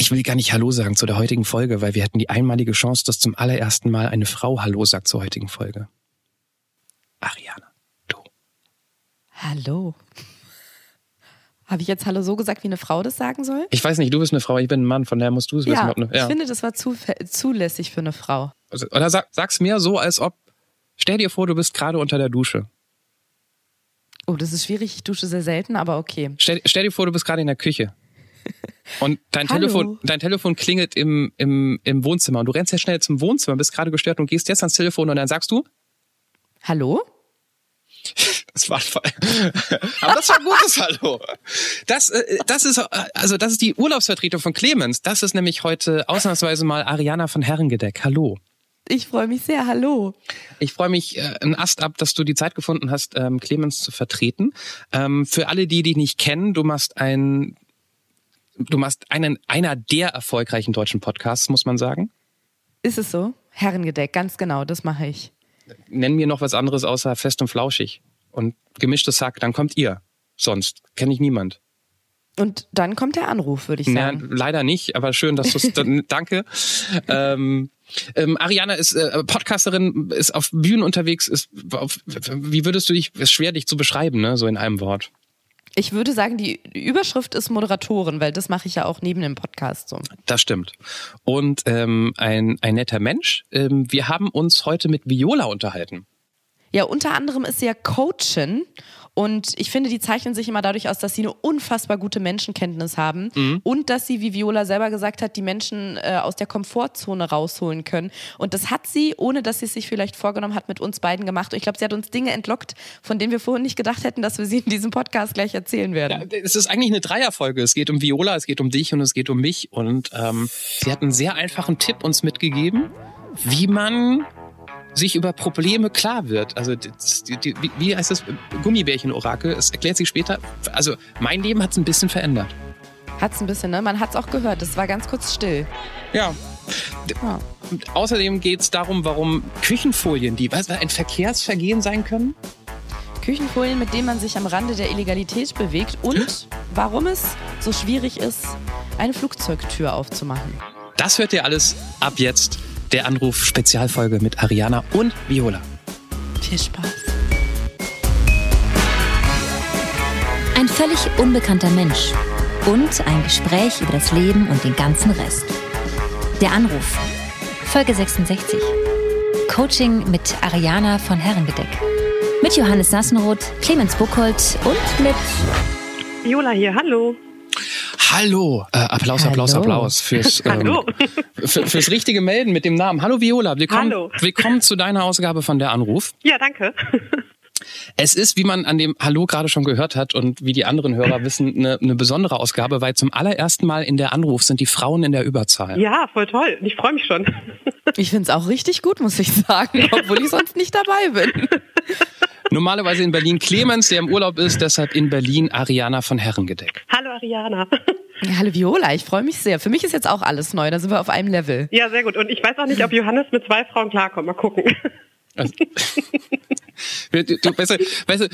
Ich will gar nicht Hallo sagen zu der heutigen Folge, weil wir hätten die einmalige Chance, dass zum allerersten Mal eine Frau Hallo sagt zur heutigen Folge. Ariana, du. Hallo. Habe ich jetzt Hallo so gesagt, wie eine Frau das sagen soll? Ich weiß nicht, du bist eine Frau, ich bin ein Mann, von daher musst du es wissen. Ja, ob eine, ich finde, das war zu, zulässig für eine Frau. Also, oder sag, sag's mir so, als ob. Stell dir vor, du bist gerade unter der Dusche. Oh, das ist schwierig. Ich dusche sehr selten, aber okay. Stell, stell dir vor, du bist gerade in der Küche. Und dein Hallo. Telefon, dein Telefon klingelt im, im, im Wohnzimmer und du rennst ja schnell zum Wohnzimmer, bist gerade gestört und gehst jetzt ans Telefon und dann sagst du, Hallo? Das war Aber das war ein gutes Hallo. Das, äh, das ist, also das ist die Urlaubsvertretung von Clemens. Das ist nämlich heute ausnahmsweise mal Ariana von Herrengedeck. Hallo. Ich freue mich sehr. Hallo. Ich freue mich äh, ein Ast ab, dass du die Zeit gefunden hast, ähm, Clemens zu vertreten. Ähm, für alle, die dich nicht kennen, du machst ein, du machst einen, einer der erfolgreichen deutschen Podcasts, muss man sagen. Ist es so? Herrengedeck, ganz genau, das mache ich. Nenn mir noch was anderes außer fest und flauschig. Und gemischtes Hack, dann kommt ihr. Sonst kenne ich niemand. Und dann kommt der Anruf, würde ich sagen. leider nicht, aber schön, dass du es. danke. Ähm, ähm, Ariana ist äh, Podcasterin, ist auf Bühnen unterwegs. Ist auf, wie würdest du dich? Ist schwer, dich zu beschreiben, ne? So in einem Wort. Ich würde sagen, die Überschrift ist Moderatorin, weil das mache ich ja auch neben dem Podcast so. Das stimmt. Und ähm, ein ein netter Mensch. Ähm, wir haben uns heute mit Viola unterhalten. Ja, unter anderem ist sie ja Coachin und ich finde, die zeichnen sich immer dadurch aus, dass sie eine unfassbar gute Menschenkenntnis haben und dass sie, wie Viola selber gesagt hat, die Menschen äh, aus der Komfortzone rausholen können. Und das hat sie, ohne dass sie es sich vielleicht vorgenommen hat, mit uns beiden gemacht. Und ich glaube, sie hat uns Dinge entlockt, von denen wir vorhin nicht gedacht hätten, dass wir sie in diesem Podcast gleich erzählen werden. Es ist eigentlich eine Dreierfolge. Es geht um Viola, es geht um dich und es geht um mich. Und ähm, sie hat einen sehr einfachen Tipp uns mitgegeben, wie man sich über Probleme klar wird. Also die, die, wie- heißt das Gummibärchen-Orakel? Es erklärt sich später. Also mein Leben hat es ein bisschen verändert. Hat's ein bisschen, ne? Man hat's auch gehört. Es war ganz kurz still. Ja. Ja. Außerdem geht es darum, warum Küchenfolien, die was, ein Verkehrsvergehen sein können. Küchenfolien, mit denen man sich am Rande der Illegalität bewegt und warum es so schwierig ist, eine Flugzeugtür aufzumachen. Das hört ihr alles ab jetzt. Der Anruf Spezialfolge mit Ariana und Viola. Viel Spaß. Ein völlig unbekannter Mensch und ein Gespräch über das Leben und den ganzen Rest. Der Anruf. Folge 66. Coaching mit Ariana von Herrengedeck. Mit Johannes Sassenroth, Clemens Buchholz und mit Viola hier, hallo. Hallo, äh, Applaus, Applaus, Hallo. Applaus fürs, ähm, für, fürs richtige Melden mit dem Namen. Hallo Viola, willkommen, Hallo. willkommen zu deiner Ausgabe von der Anruf. Ja, danke. Es ist, wie man an dem Hallo gerade schon gehört hat und wie die anderen Hörer wissen, eine, eine besondere Ausgabe, weil zum allerersten Mal in der Anruf sind die Frauen in der Überzahl. Ja, voll toll. Ich freue mich schon. Ich finde es auch richtig gut, muss ich sagen, obwohl ich sonst nicht dabei bin. Normalerweise in Berlin Clemens, der im Urlaub ist, deshalb in Berlin Ariana von Herrengedeck. Hallo Ariana. Ja, hallo Viola, ich freue mich sehr. Für mich ist jetzt auch alles neu, da sind wir auf einem Level. Ja, sehr gut. Und ich weiß auch nicht, ob Johannes mit zwei Frauen klarkommt. Mal gucken. Also, du, du, weißt, du, weißt du,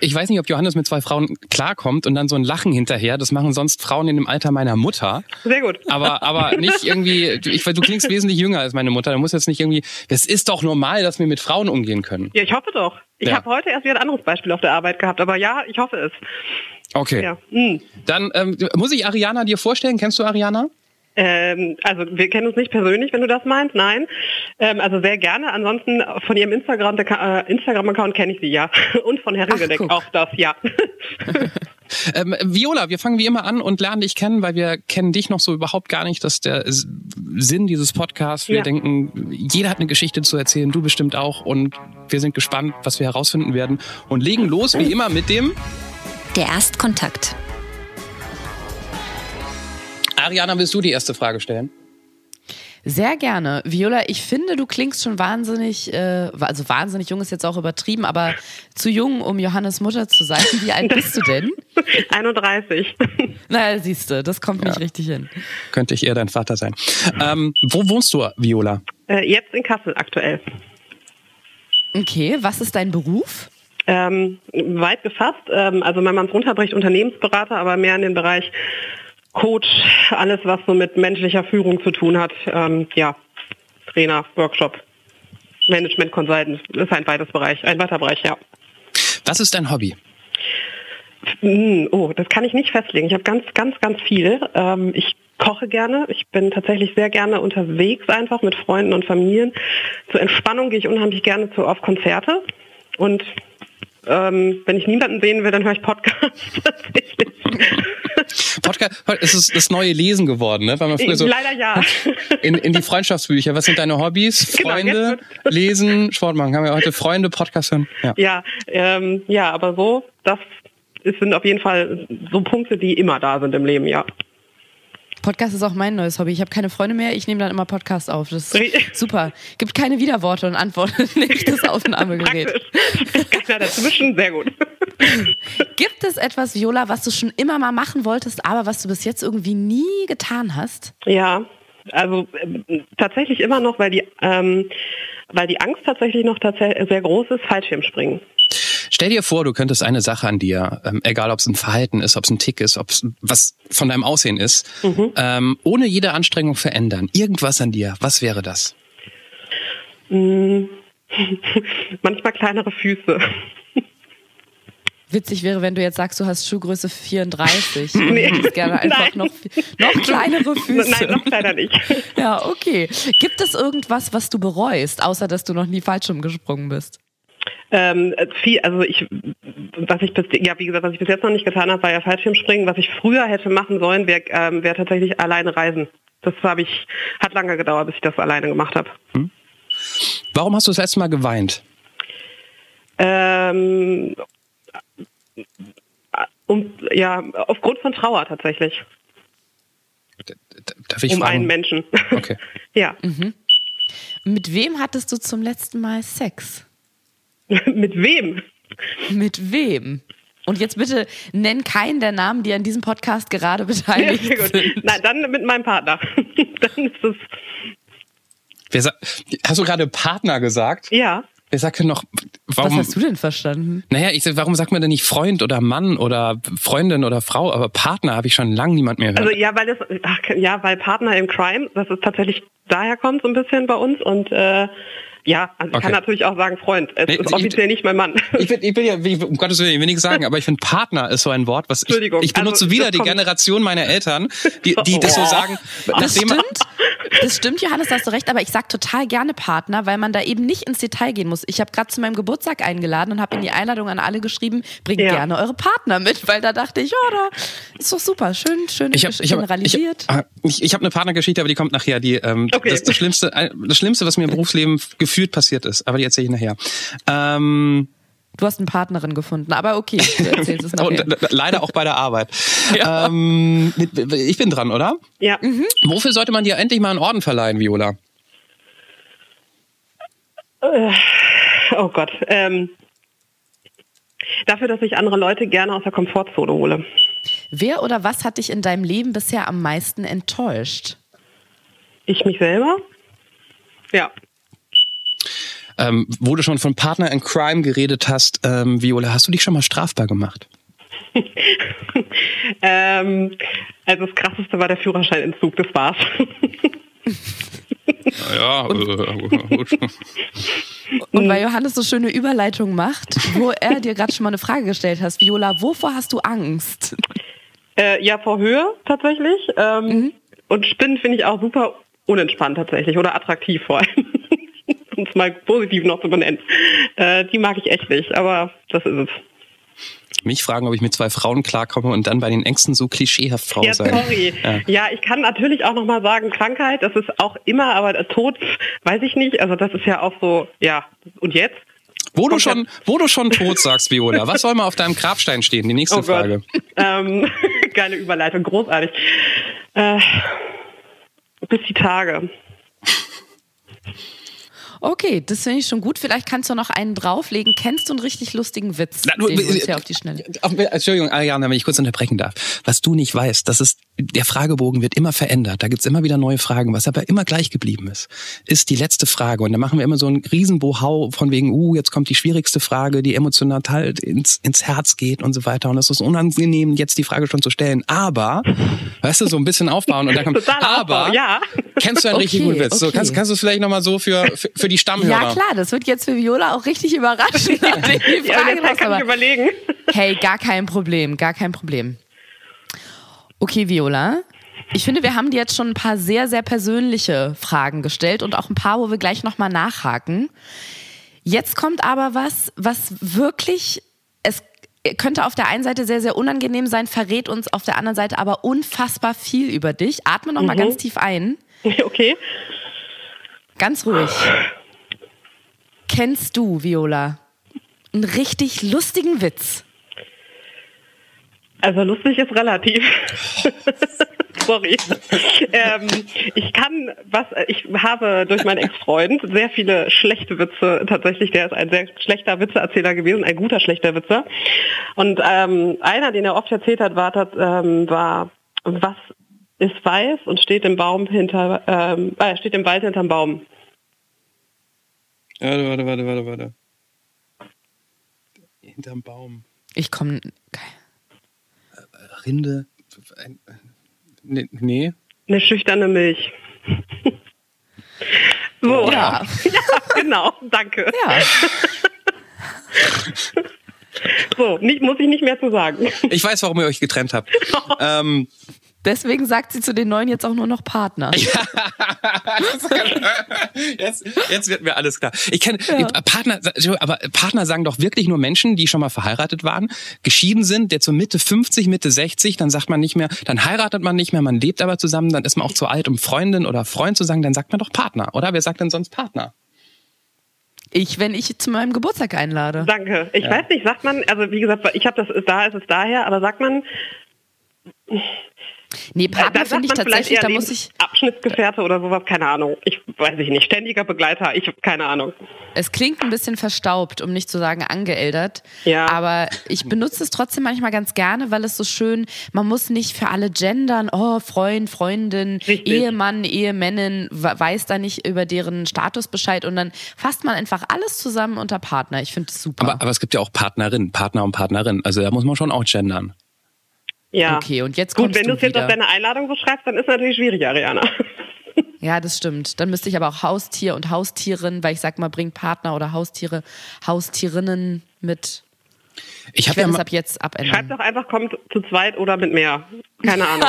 ich weiß nicht, ob Johannes mit zwei Frauen klarkommt und dann so ein Lachen hinterher. Das machen sonst Frauen in dem Alter meiner Mutter. Sehr gut. Aber, aber nicht irgendwie, ich, du klingst wesentlich jünger als meine Mutter. Du musst jetzt nicht irgendwie, das ist doch normal, dass wir mit Frauen umgehen können. Ja, ich hoffe doch. Ich Ja. habe heute erst wieder ein anderes Beispiel auf der Arbeit gehabt, aber ja, ich hoffe es. Okay. Ja. Hm. Dann ähm, muss ich Ariana dir vorstellen. Kennst du Ariana? Ähm, also wir kennen uns nicht persönlich, wenn du das meinst, nein. Ähm, also sehr gerne. Ansonsten von ihrem Instagram, äh, Instagram-Account kenne ich sie ja. Und von Herrengedeck guck. auch das, ja. Ähm, Viola, wir fangen wie immer an und lernen dich kennen, weil wir kennen dich noch so überhaupt gar nicht. Das ist der Sinn dieses Podcasts. Wir Ja. denken, jeder hat eine Geschichte zu erzählen, du bestimmt auch. Und wir sind gespannt, was wir herausfinden werden. Und legen los wie immer mit dem der Erstkontakt. Ariana, willst du die erste Frage stellen? Sehr gerne. Viola, ich finde, du klingst schon wahnsinnig, äh, also wahnsinnig jung ist jetzt auch übertrieben, aber zu jung, um Johannes Mutter zu sein. Wie alt bist du denn? 31. naja, siehst du, das kommt nicht richtig hin. Könnte ich eher dein Vater sein. Ähm, wo wohnst du, Viola? Äh, jetzt in Kassel aktuell. Okay, was ist dein Beruf? Ähm, weit gefasst. Ähm, also mein Mann runterbricht Unternehmensberater, aber mehr in den Bereich Coach, alles was so mit menschlicher Führung zu tun hat. Ähm, ja, Trainer, Workshop, Management Consultant, ist ein weites Bereich, ein weiter Bereich, ja. Was ist dein Hobby? Hm, Oh, das kann ich nicht festlegen. Ich habe ganz, ganz, ganz viel. Ähm, ich koche gerne. Ich bin tatsächlich sehr gerne unterwegs einfach mit Freunden und Familien. Zur Entspannung gehe ich unheimlich gerne zu, auf Konzerte. Und ähm, wenn ich niemanden sehen will, dann höre ich Podcasts tatsächlich. Podcast es ist das neue Lesen geworden, ne? Weil man früher so Leider ja. in, in die Freundschaftsbücher. Was sind deine Hobbys? Genau, Freunde, jetzt Lesen, Sport machen. Haben wir heute Freunde, Podcast hören? Ja. Ja, ähm, ja, aber so, das sind auf jeden Fall so Punkte, die immer da sind im Leben, ja. Podcast ist auch mein neues Hobby. Ich habe keine Freunde mehr, ich nehme dann immer Podcasts auf. Das ist super. Gibt keine Widerworte und Antworten. Nehme ich das Aufnahmegerät. Keiner dazwischen, sehr gut. Gibt es etwas, Viola, was du schon immer mal machen wolltest, aber was du bis jetzt irgendwie nie getan hast? Ja, also ähm, tatsächlich immer noch, weil die, ähm, weil die Angst tatsächlich noch tatsächlich sehr groß ist, Fallschirmspringen. Stell dir vor, du könntest eine Sache an dir, ähm, egal ob es ein Verhalten ist, ob es ein Tick ist, ob es was von deinem Aussehen ist, ähm, ohne jede Anstrengung verändern. Irgendwas an dir. Was wäre das? Manchmal kleinere Füße. Witzig wäre, wenn du jetzt sagst, du hast Schuhgröße 34 und Nee. hättest gerne einfach Nein. noch, noch kleinere Füße. Nein, noch kleiner nicht. Ja, okay. Gibt es irgendwas, was du bereust, außer dass du noch nie Fallschirm gesprungen bist? Ähm, viel, also ich, was ich bis, ja wie gesagt, was ich bis jetzt noch nicht getan habe, war ja Fallschirmspringen. Was ich früher hätte machen sollen, wäre ähm, wär tatsächlich alleine reisen. Das habe ich, hat lange gedauert, bis ich das alleine gemacht habe. Warum hast du das letzte Mal geweint? Ähm, um, ja, aufgrund von Trauer tatsächlich. Darf ich um fragen? einen Menschen. Okay. ja. Mit wem hattest du zum letzten Mal Sex? Mit wem? Mit wem? Und jetzt bitte nenn keinen der Namen, die an diesem Podcast gerade Ja, beteiligt sehr gut. sind. Nein, dann mit meinem Partner. dann ist es, Wer hast du gerade Partner gesagt? ja. Wer sagt denn noch, Was warum? hast du denn verstanden? Naja, ich sag, warum sagt man denn nicht Freund oder Mann oder Freundin oder Frau, aber Partner habe ich schon lange niemand mehr gehört. Also ja, weil das, ach, ja, weil Partner im Crime, das ist tatsächlich daher kommt so ein bisschen bei uns und äh, ja, also ich Okay. kann natürlich auch sagen Freund. Es Nee, ist ich- offiziell nicht mein Mann. Ich will, ich will ja, um Gottes Willen, ich will nichts sagen, aber ich finde Partner ist so ein Wort, was ich, ich benutze also, wieder die Generation meiner Eltern, die, die das so Oh. sagen. Das nachdem- stimmt. Das stimmt, Johannes, da hast du recht, aber ich sag total gerne Partner, weil man da eben nicht ins Detail gehen muss. Ich habe gerade zu meinem Geburtstag eingeladen und habe in die Einladung an alle geschrieben, bringt Ja. gerne eure Partner mit, weil da dachte ich, ja, da ist doch super, schön, schön Ich habe ich hab, ich, generalisiert. ah, ich, ich hab eine Partnergeschichte, aber die kommt nachher. Die, ähm, Okay. das, das, Schlimmste, äh, das Schlimmste, was mir im Berufsleben gefühlt passiert ist. Aber die erzähle ich nachher. Ähm, Du hast eine Partnerin gefunden, aber okay, du erzählst es äh, leider auch bei der Arbeit. Ähm, mit- ich bin dran, oder? ja. Wofür sollte man dir endlich mal einen Orden verleihen, Viola? Oh Gott. Ähm, dafür, dass ich andere Leute gerne aus der Komfortzone hole. Wer oder was hat dich in deinem Leben bisher am meisten enttäuscht? Ich mich selber? Ja. Ähm, wo du schon von Partner in Crime geredet hast, ähm, Viola, hast du dich schon mal strafbar gemacht? Ähm, also das krasseste war der Führerscheinentzug, das war's. Ja, äh, gut. Und Mhm. weil Johannes so schöne Überleitung macht, wo er dir gerade schon mal eine Frage gestellt hast, Viola, wovor hast du Angst? äh, ja, vor Höhe tatsächlich. Ähm, Und Spinnen finde ich auch super unentspannt tatsächlich oder attraktiv vor allem. Um es mal positiv noch zu benennen. Äh, die mag ich echt nicht, aber das ist es. Mich fragen, ob ich mit zwei Frauen klarkomme und dann bei den Ängsten so klischeehaft Frau Ja, sein. sorry. Ja. Ja. ich kann natürlich auch nochmal sagen, Krankheit, das ist auch immer, aber der Tod, weiß ich nicht. Also das ist ja auch so, ja, und jetzt? Wo du schon, wo du schon tot sagst, Viola, was soll mal auf deinem Grabstein stehen? Die nächste Oh. Frage. Ähm, geile Überleitung, großartig. Äh, bis die Tage. Okay, das finde ich schon gut. Vielleicht kannst du noch einen drauflegen. Kennst du einen richtig lustigen Witz? Na, nur, den du uns äh, hier auf die Schnelle. Entschuldigung, Ariane, wenn ich kurz unterbrechen darf. Was du nicht weißt, das ist, der Fragebogen wird immer verändert. Da gibt's immer wieder neue Fragen. Was aber immer gleich geblieben ist, ist die letzte Frage. Und da machen wir immer so einen Riesenbohau von wegen, uh, jetzt kommt die schwierigste Frage, die emotional halt ins, ins Herz geht und so weiter. Und es ist unangenehm, jetzt die Frage schon zu stellen. Aber, weißt du, so ein bisschen aufbauen und dann kommt, aber, Aufbau, ja. Kennst du einen richtig Okay, guten Witz? So, okay. kannst, kannst du es vielleicht nochmal so für, für, für die Stammhörer? Ja klar, das wird jetzt für Viola auch richtig überraschend. Ja, raus, kann ich aber- überlegen. Hey, gar kein Problem, gar kein Problem. Okay, Viola. Ich finde, wir haben dir jetzt schon ein paar sehr, sehr persönliche Fragen gestellt und auch ein paar, wo wir gleich nochmal nachhaken. Jetzt kommt aber was, was wirklich, es könnte auf der einen Seite sehr, sehr unangenehm sein, verrät uns auf der anderen Seite aber unfassbar viel über dich. Atme nochmal Mhm. ganz tief ein. Okay. Ganz ruhig. Kennst du, Viola, einen richtig lustigen Witz? Also lustig ist relativ. Sorry. ähm, ich kann was, ich habe durch meinen Ex-Freund sehr viele schlechte Witze, tatsächlich, der ist ein sehr schlechter Witzeerzähler gewesen, ein guter schlechter Witzer. Und ähm, einer, den er oft erzählt hat, war, ähm, war was ist weiß und steht im Baum hinter, ähm, äh, steht im Wald hinterm Baum. Warte, warte, warte, warte, warte. Hinterm Baum. Ich komme. Rinde. Ein, nee, nee. Eine schüchterne Milch. so. Ja. ja, genau, danke. Ja. So, nicht, muss ich nicht mehr zu sagen. Ich weiß, warum ihr euch getrennt habt. ähm, Deswegen sagt sie zu den Neuen jetzt auch nur noch Partner. jetzt, jetzt wird mir alles klar. Ich kenne Partner, aber Partner sagen doch wirklich nur Menschen, die schon mal verheiratet waren, geschieden sind, der zur Mitte 50, Mitte 60, dann sagt man nicht mehr, dann heiratet man nicht mehr, man lebt aber zusammen, dann ist man auch zu alt, um Freundin oder Freund zu sagen, dann sagt man doch Partner, oder? Wer sagt denn sonst Partner? Ich, wenn ich zu meinem Geburtstag einlade. Danke. Ich weiß nicht, sagt man, also wie gesagt, ich habe das, da ist es daher, aber sagt man, Nee, Partner finde ich tatsächlich, eher da muss ich. Abschnittsgefährte oder sowas, keine Ahnung. Ich weiß ich nicht, ständiger Begleiter, ich keine Ahnung. Es klingt ein bisschen verstaubt, um nicht zu sagen angeeldert. Ja. Aber ich benutze es trotzdem manchmal ganz gerne, weil es so schön, man muss nicht für alle gendern, oh, Freund, Freundin, Richtig. Ehemann, Ehemännin, we- weiß da nicht über deren Status Bescheid und dann fasst man einfach alles zusammen unter Partner. Ich finde es super. Aber, aber es gibt ja auch Partnerin, Partner und Partnerin. Also da muss man schon auch gendern. Ja. Okay, und jetzt Gut, wenn du es jetzt auf deine Einladung so schreibst, dann ist natürlich schwierig, Ariana. Ja, das stimmt. Dann müsste ich aber auch Haustier und Haustierin, weil ich sag mal, bringt Partner oder Haustiere, Haustierinnen mit. Ich Ich habe ja werde es mal, ab jetzt Schreib abändern. doch einfach, kommt zu zweit oder mit mehr. Keine Ahnung.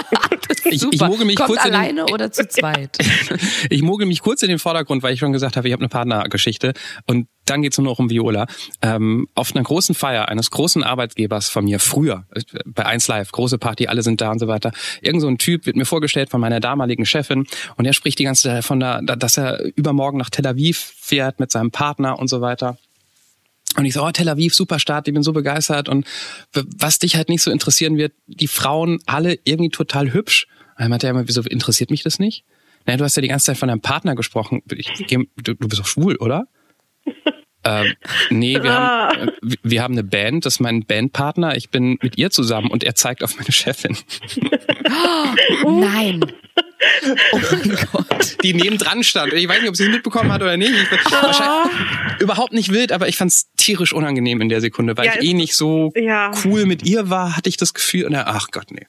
Ich- ich moge mich Kommt kurz in den- alleine oder zu zweit. ich mogel mich kurz in den Vordergrund, weil ich schon gesagt habe, ich habe eine Partnergeschichte. Und dann geht's nur noch um Viola. Ähm, auf einer großen Feier eines großen Arbeitgebers von mir früher, äh, bei 1 Live, große Party, alle sind da und so weiter. Irgend so ein Typ wird mir vorgestellt von meiner damaligen Chefin und er spricht die ganze Zeit von der, dass er übermorgen nach Tel Aviv fährt mit seinem Partner und so weiter. Und ich so, oh, Tel Aviv, super Stadt, ich bin so begeistert. Und was dich halt nicht so interessieren wird, die Frauen alle irgendwie total hübsch. Dann meinte er immer, wieso interessiert mich das nicht? Naja, du hast ja die ganze Zeit von deinem Partner gesprochen. Ich, du, du bist doch schwul, oder? ähm, nee, wir haben, äh, wir- haben eine Band, das ist mein Bandpartner. Ich bin mit ihr zusammen und er zeigt auf meine Chefin, Nein. Oh mein Gott. die nebendran stand. Ich weiß nicht, ob sie es mitbekommen hat oder nicht. Ich, wahrscheinlich überhaupt nicht wild, aber ich fand es tierisch unangenehm in der Sekunde, weil Ja, ich eh nicht so Ja. cool mit ihr war, hatte ich das Gefühl. Und ach Gott, nee.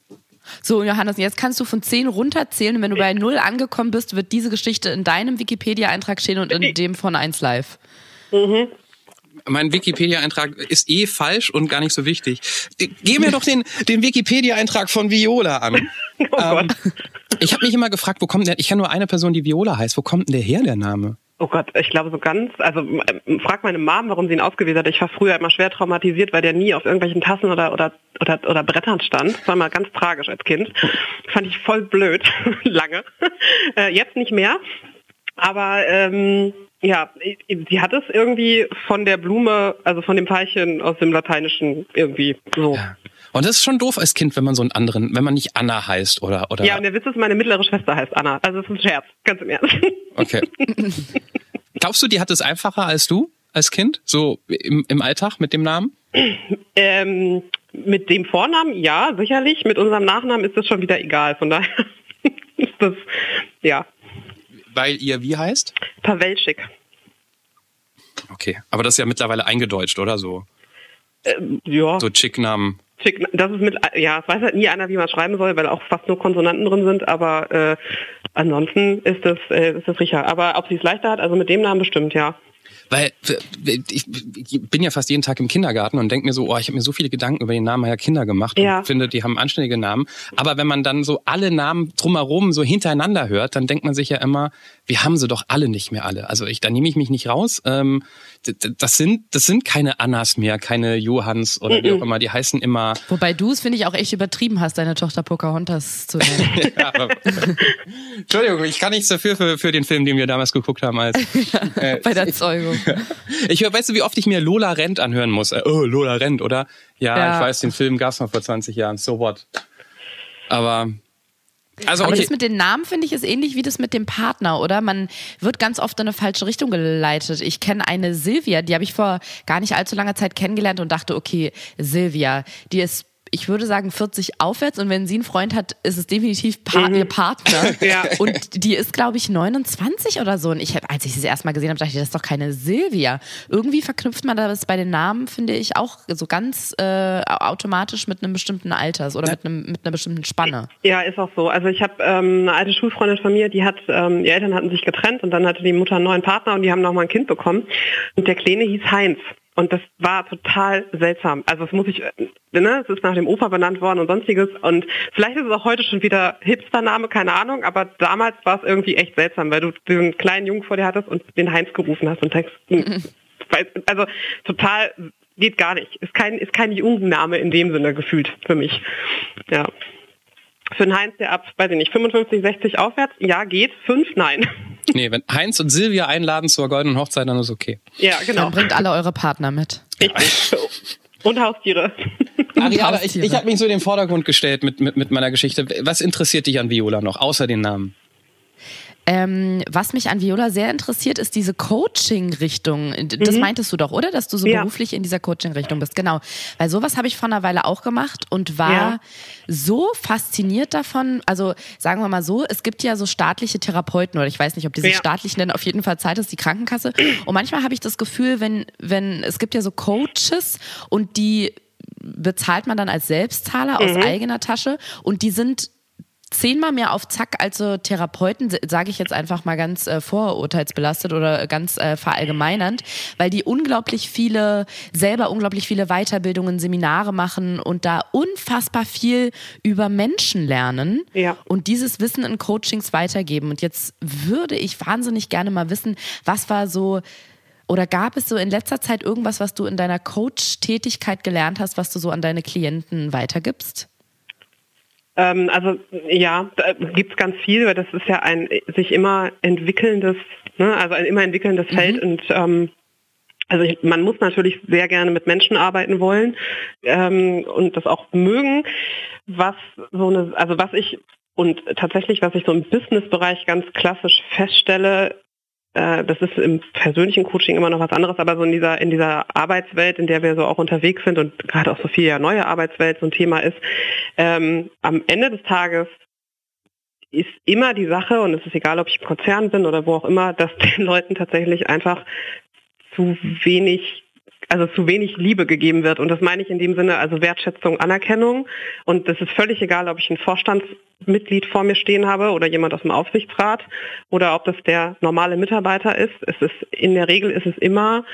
So, Johannes, jetzt kannst du von 10 runterzählen und wenn du bei 0 angekommen bist, wird diese Geschichte in deinem Wikipedia-Eintrag stehen und in dem von 1 Live. Mein Wikipedia-Eintrag ist eh falsch und gar nicht so wichtig. Geh mir doch den, den Wikipedia-Eintrag von Viola an. Oh Ähm, Gott. ich habe mich immer gefragt, wo kommt der? Ich kenne nur eine Person, die Viola heißt. Wo kommt denn der her, der Name? Oh Gott, ich glaube so ganz, also ähm, frag meine Mom, warum sie ihn ausgewählt hat. Ich war früher immer schwer traumatisiert, weil der nie auf irgendwelchen Tassen oder oder oder, oder Brettern stand. Das war mal ganz tragisch als Kind. Fand ich voll blöd, lange. Äh, jetzt nicht mehr. Aber ähm, ja, sie hat es irgendwie von der Blume, also von dem Veilchen aus dem Lateinischen irgendwie so. Ja, Und das ist schon doof als Kind, wenn man so einen anderen, wenn man nicht Anna heißt oder oder. und der Witz ist, meine mittlere Schwester heißt Anna. Also es ist ein Scherz, ganz im Ernst. Okay. Glaubst du, die hat es einfacher als du als Kind? So im, im Alltag mit dem Namen? Ähm, mit dem Vornamen, ja, sicherlich. Mit unserem Nachnamen ist das schon wieder egal. Von daher ist das, ja. Weil ihr wie heißt? Pawelschik. Okay, aber das ist ja mittlerweile eingedeutscht, oder so? Ähm, ja. So Chick-Namen. Chick, das ist mit, ja, es weiß halt nie einer, wie man schreiben soll, weil auch fast nur Konsonanten drin sind, aber äh, ansonsten ist das, äh, ist das sicher. Aber ob sie es leichter hat, also mit dem Namen bestimmt, ja. Weil ich, bin ja fast jeden Tag im Kindergarten und denke mir so, oh, ich habe mir so viele Gedanken über den Namen meiner Kinder gemacht Ja. und finde, die haben anständige Namen. Aber wenn man dann so alle Namen drumherum so hintereinander hört, dann denkt man sich ja immer, wir haben sie doch alle nicht mehr alle. Also ich, da nehme ich mich nicht raus. Ähm, das sind, das sind keine Annas mehr, keine Johanns oder wie auch immer. Die heißen immer. Wobei du es, finde ich, auch echt übertrieben hast, deine Tochter Pocahontas zu nennen. Ja, aber- Entschuldigung, ich kann nichts dafür für, für den Film, den wir damals geguckt haben. Als, äh, bei der Zeugung. Ich höre, weißt du, wie oft ich mir Lola Rent anhören muss? Äh, oh, Lola Rent, oder? Ja, Ja. ich weiß, den Film gab's mal vor 20 Jahren. So what? Aber also Aber okay. das mit den Namen, finde ich, ist ähnlich wie das mit dem Partner, oder? Man wird ganz oft in eine falsche Richtung geleitet. Ich kenne eine Silvia, die habe ich vor gar nicht allzu langer Zeit kennengelernt und dachte, okay, Silvia, die ist ich würde sagen 40 aufwärts und wenn sie einen Freund hat, ist es definitiv pa ihr Partner. Ja. Und die ist, glaube ich, 29 oder so. Und ich hab, als ich sie das erste Mal gesehen habe, dachte ich, das ist doch keine Silvia. Irgendwie verknüpft man das bei den Namen, finde ich, auch so ganz äh, automatisch mit einem bestimmten Alters oder mit, einem, mit einer bestimmten Spanne. Ja, ist auch so. Also ich habe ähm, eine alte Schulfreundin von mir, die hat, ähm, die Eltern hatten sich getrennt und dann hatte die Mutter einen neuen Partner und die haben nochmal ein Kind bekommen. Und der Kleine hieß Heinz. Und das war total seltsam. Also es muss ich, äh, ne, es ist nach dem Opa benannt worden und sonstiges. Und vielleicht ist es auch heute schon wieder Hipster-Name, keine Ahnung, aber damals war es irgendwie echt seltsam, weil du diesen kleinen Jungen vor dir hattest und den Heinz gerufen hast und denkst, hm, weiß- also total geht gar nicht. Ist kein, ist kein Jungenname in dem Sinne gefühlt für mich. Ja. Für einen Heinz, der ab, weiß ich nicht, 55, 60 aufwärts, ja, geht. Fünf, nein. Nee, wenn Heinz und Silvia einladen zur goldenen Hochzeit, dann ist okay. Ja, genau. Dann bringt alle eure Partner mit. Richtig. Und Haustiere. Ariana, ich, ich habe mich so in den Vordergrund gestellt mit, mit, mit meiner Geschichte. Was interessiert dich an Viola noch, außer den Namen? Ähm, was mich an Viola sehr interessiert, ist diese Coaching-Richtung. Das meintest du doch, oder? Dass du so Ja. beruflich in dieser Coaching-Richtung bist. Genau. Weil sowas habe ich vor einer Weile auch gemacht und war Ja. so fasziniert davon. Also sagen wir mal so, es gibt ja so staatliche Therapeuten oder ich weiß nicht, ob die sich Ja. staatlich nennen. Auf jeden Fall zahlt es die Krankenkasse. Und manchmal habe ich das Gefühl, wenn, wenn, es gibt ja so Coaches und die bezahlt man dann als Selbstzahler aus eigener Tasche und die sind zehnmal mehr auf Zack als so Therapeuten, sage ich jetzt einfach mal ganz äh, vorurteilsbelastet oder ganz äh, verallgemeinernd, weil die unglaublich viele, selber unglaublich viele Weiterbildungen, Seminare machen und da unfassbar viel über Menschen lernen Ja. und dieses Wissen in Coachings weitergeben. Und jetzt würde ich wahnsinnig gerne mal wissen, was war so oder gab es so in letzter Zeit irgendwas, was du in deiner Coach-Tätigkeit gelernt hast, was du so an deine Klienten weitergibst? Ähm, also ja, da gibt's ganz viel, weil das ist ja ein sich immer entwickelndes, ne, also ein immer entwickelndes Feld und ähm, also ich, man muss natürlich sehr gerne mit Menschen arbeiten wollen ähm, und das auch mögen. Was so eine, also was ich und tatsächlich, was ich so im Businessbereich ganz klassisch feststelle, äh, das ist im persönlichen Coaching immer noch was anderes, aber so in dieser, in dieser Arbeitswelt, in der wir so auch unterwegs sind und gerade auch so viel ja neue Arbeitswelt so ein Thema ist, ähm, am Ende des Tages ist immer die Sache, und es ist egal, ob ich im Konzern bin oder wo auch immer, dass den Leuten tatsächlich einfach zu wenig also zu wenig Liebe gegeben wird. Und das meine ich in dem Sinne, also Wertschätzung, Anerkennung. Und das ist völlig egal, ob ich ein Vorstandsmitglied vor mir stehen habe oder jemand aus dem Aufsichtsrat oder ob das der normale Mitarbeiter ist. Es ist in der Regel ist es immer,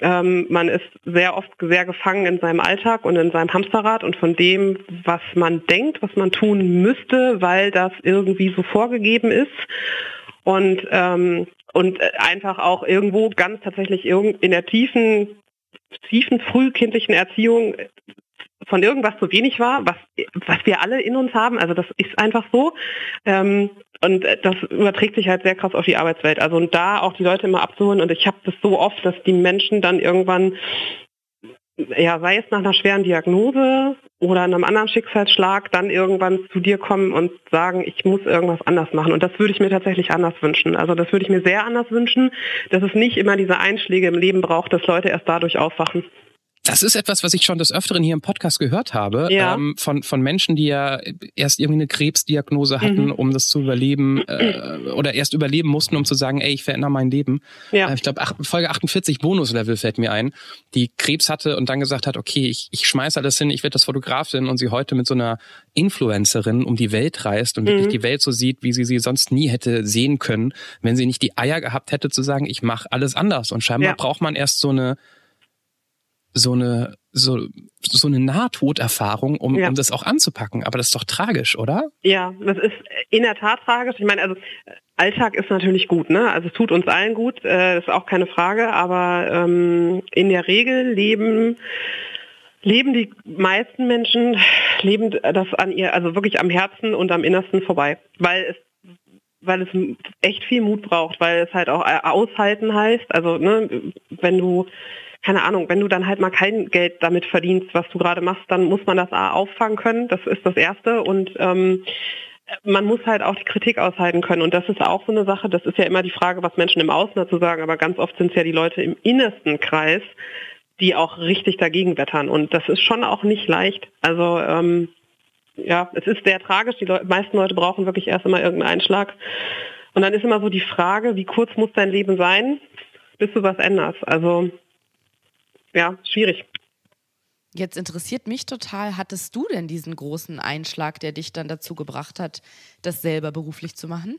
ähm, man ist sehr oft sehr gefangen in seinem Alltag und in seinem Hamsterrad und von dem, was man denkt, was man tun müsste, weil das irgendwie so vorgegeben ist. Und, ähm, und einfach auch irgendwo ganz tatsächlich in der tiefen tiefen frühkindlichen Erziehung von irgendwas zu wenig war, was, was wir alle in uns haben. Also das ist einfach so. Ähm, und das überträgt sich halt sehr krass auf die Arbeitswelt. Also und da auch die Leute immer abzuholen. Und ich habe das so oft, dass die Menschen dann irgendwann ja, sei es nach einer schweren Diagnose oder einem anderen Schicksalsschlag, dann irgendwann zu dir kommen und sagen, ich muss irgendwas anders machen. Und das würde ich mir tatsächlich anders wünschen. Also das würde ich mir sehr anders wünschen, dass es nicht immer diese Einschläge im Leben braucht, dass Leute erst dadurch aufwachen. Das ist etwas, was ich schon des Öfteren hier im Podcast gehört habe, ja. ähm, von, von Menschen, die ja erst irgendwie eine Krebsdiagnose hatten, mhm. um das zu überleben, äh, oder erst überleben mussten, um zu sagen, ey, ich verändere mein Leben. Ja. Äh, ich glaube, Folge 48 Bonuslevel fällt mir ein, die Krebs hatte und dann gesagt hat, okay, ich, ich schmeiße alles hin, ich werde das Fotografin und sie heute mit so einer Influencerin um die Welt reist und mhm. wirklich die Welt so sieht, wie sie sie sonst nie hätte sehen können, wenn sie nicht die Eier gehabt hätte zu sagen, ich mache alles anders. Und scheinbar ja. braucht man erst so eine so eine so, so eine Nahtoderfahrung, um, ja. um das auch anzupacken. Aber das ist doch tragisch, oder? Ja, das ist in der Tat tragisch. Ich meine, also Alltag ist natürlich gut, ne? Also es tut uns allen gut, äh, ist auch keine Frage. Aber ähm, in der Regel leben leben die meisten Menschen leben das an ihr, also wirklich am Herzen und am Innersten vorbei, weil es weil es echt viel Mut braucht, weil es halt auch aushalten heißt. Also ne, wenn du keine Ahnung, wenn du dann halt mal kein Geld damit verdienst, was du gerade machst, dann muss man das A auffangen können. Das ist das Erste. Und ähm, man muss halt auch die Kritik aushalten können. Und das ist auch so eine Sache, das ist ja immer die Frage, was Menschen im Außen dazu sagen, aber ganz oft sind es ja die Leute im innersten Kreis, die auch richtig dagegen wettern. Und das ist schon auch nicht leicht. Also ähm, ja, es ist sehr tragisch. Die Le meisten Leute brauchen wirklich erst einmal irgendeinen Einschlag. Und dann ist immer so die Frage, wie kurz muss dein Leben sein, bis du was änderst. Also ja, schwierig. Jetzt interessiert mich total, hattest du denn diesen großen Einschlag, der dich dann dazu gebracht hat, das selber beruflich zu machen?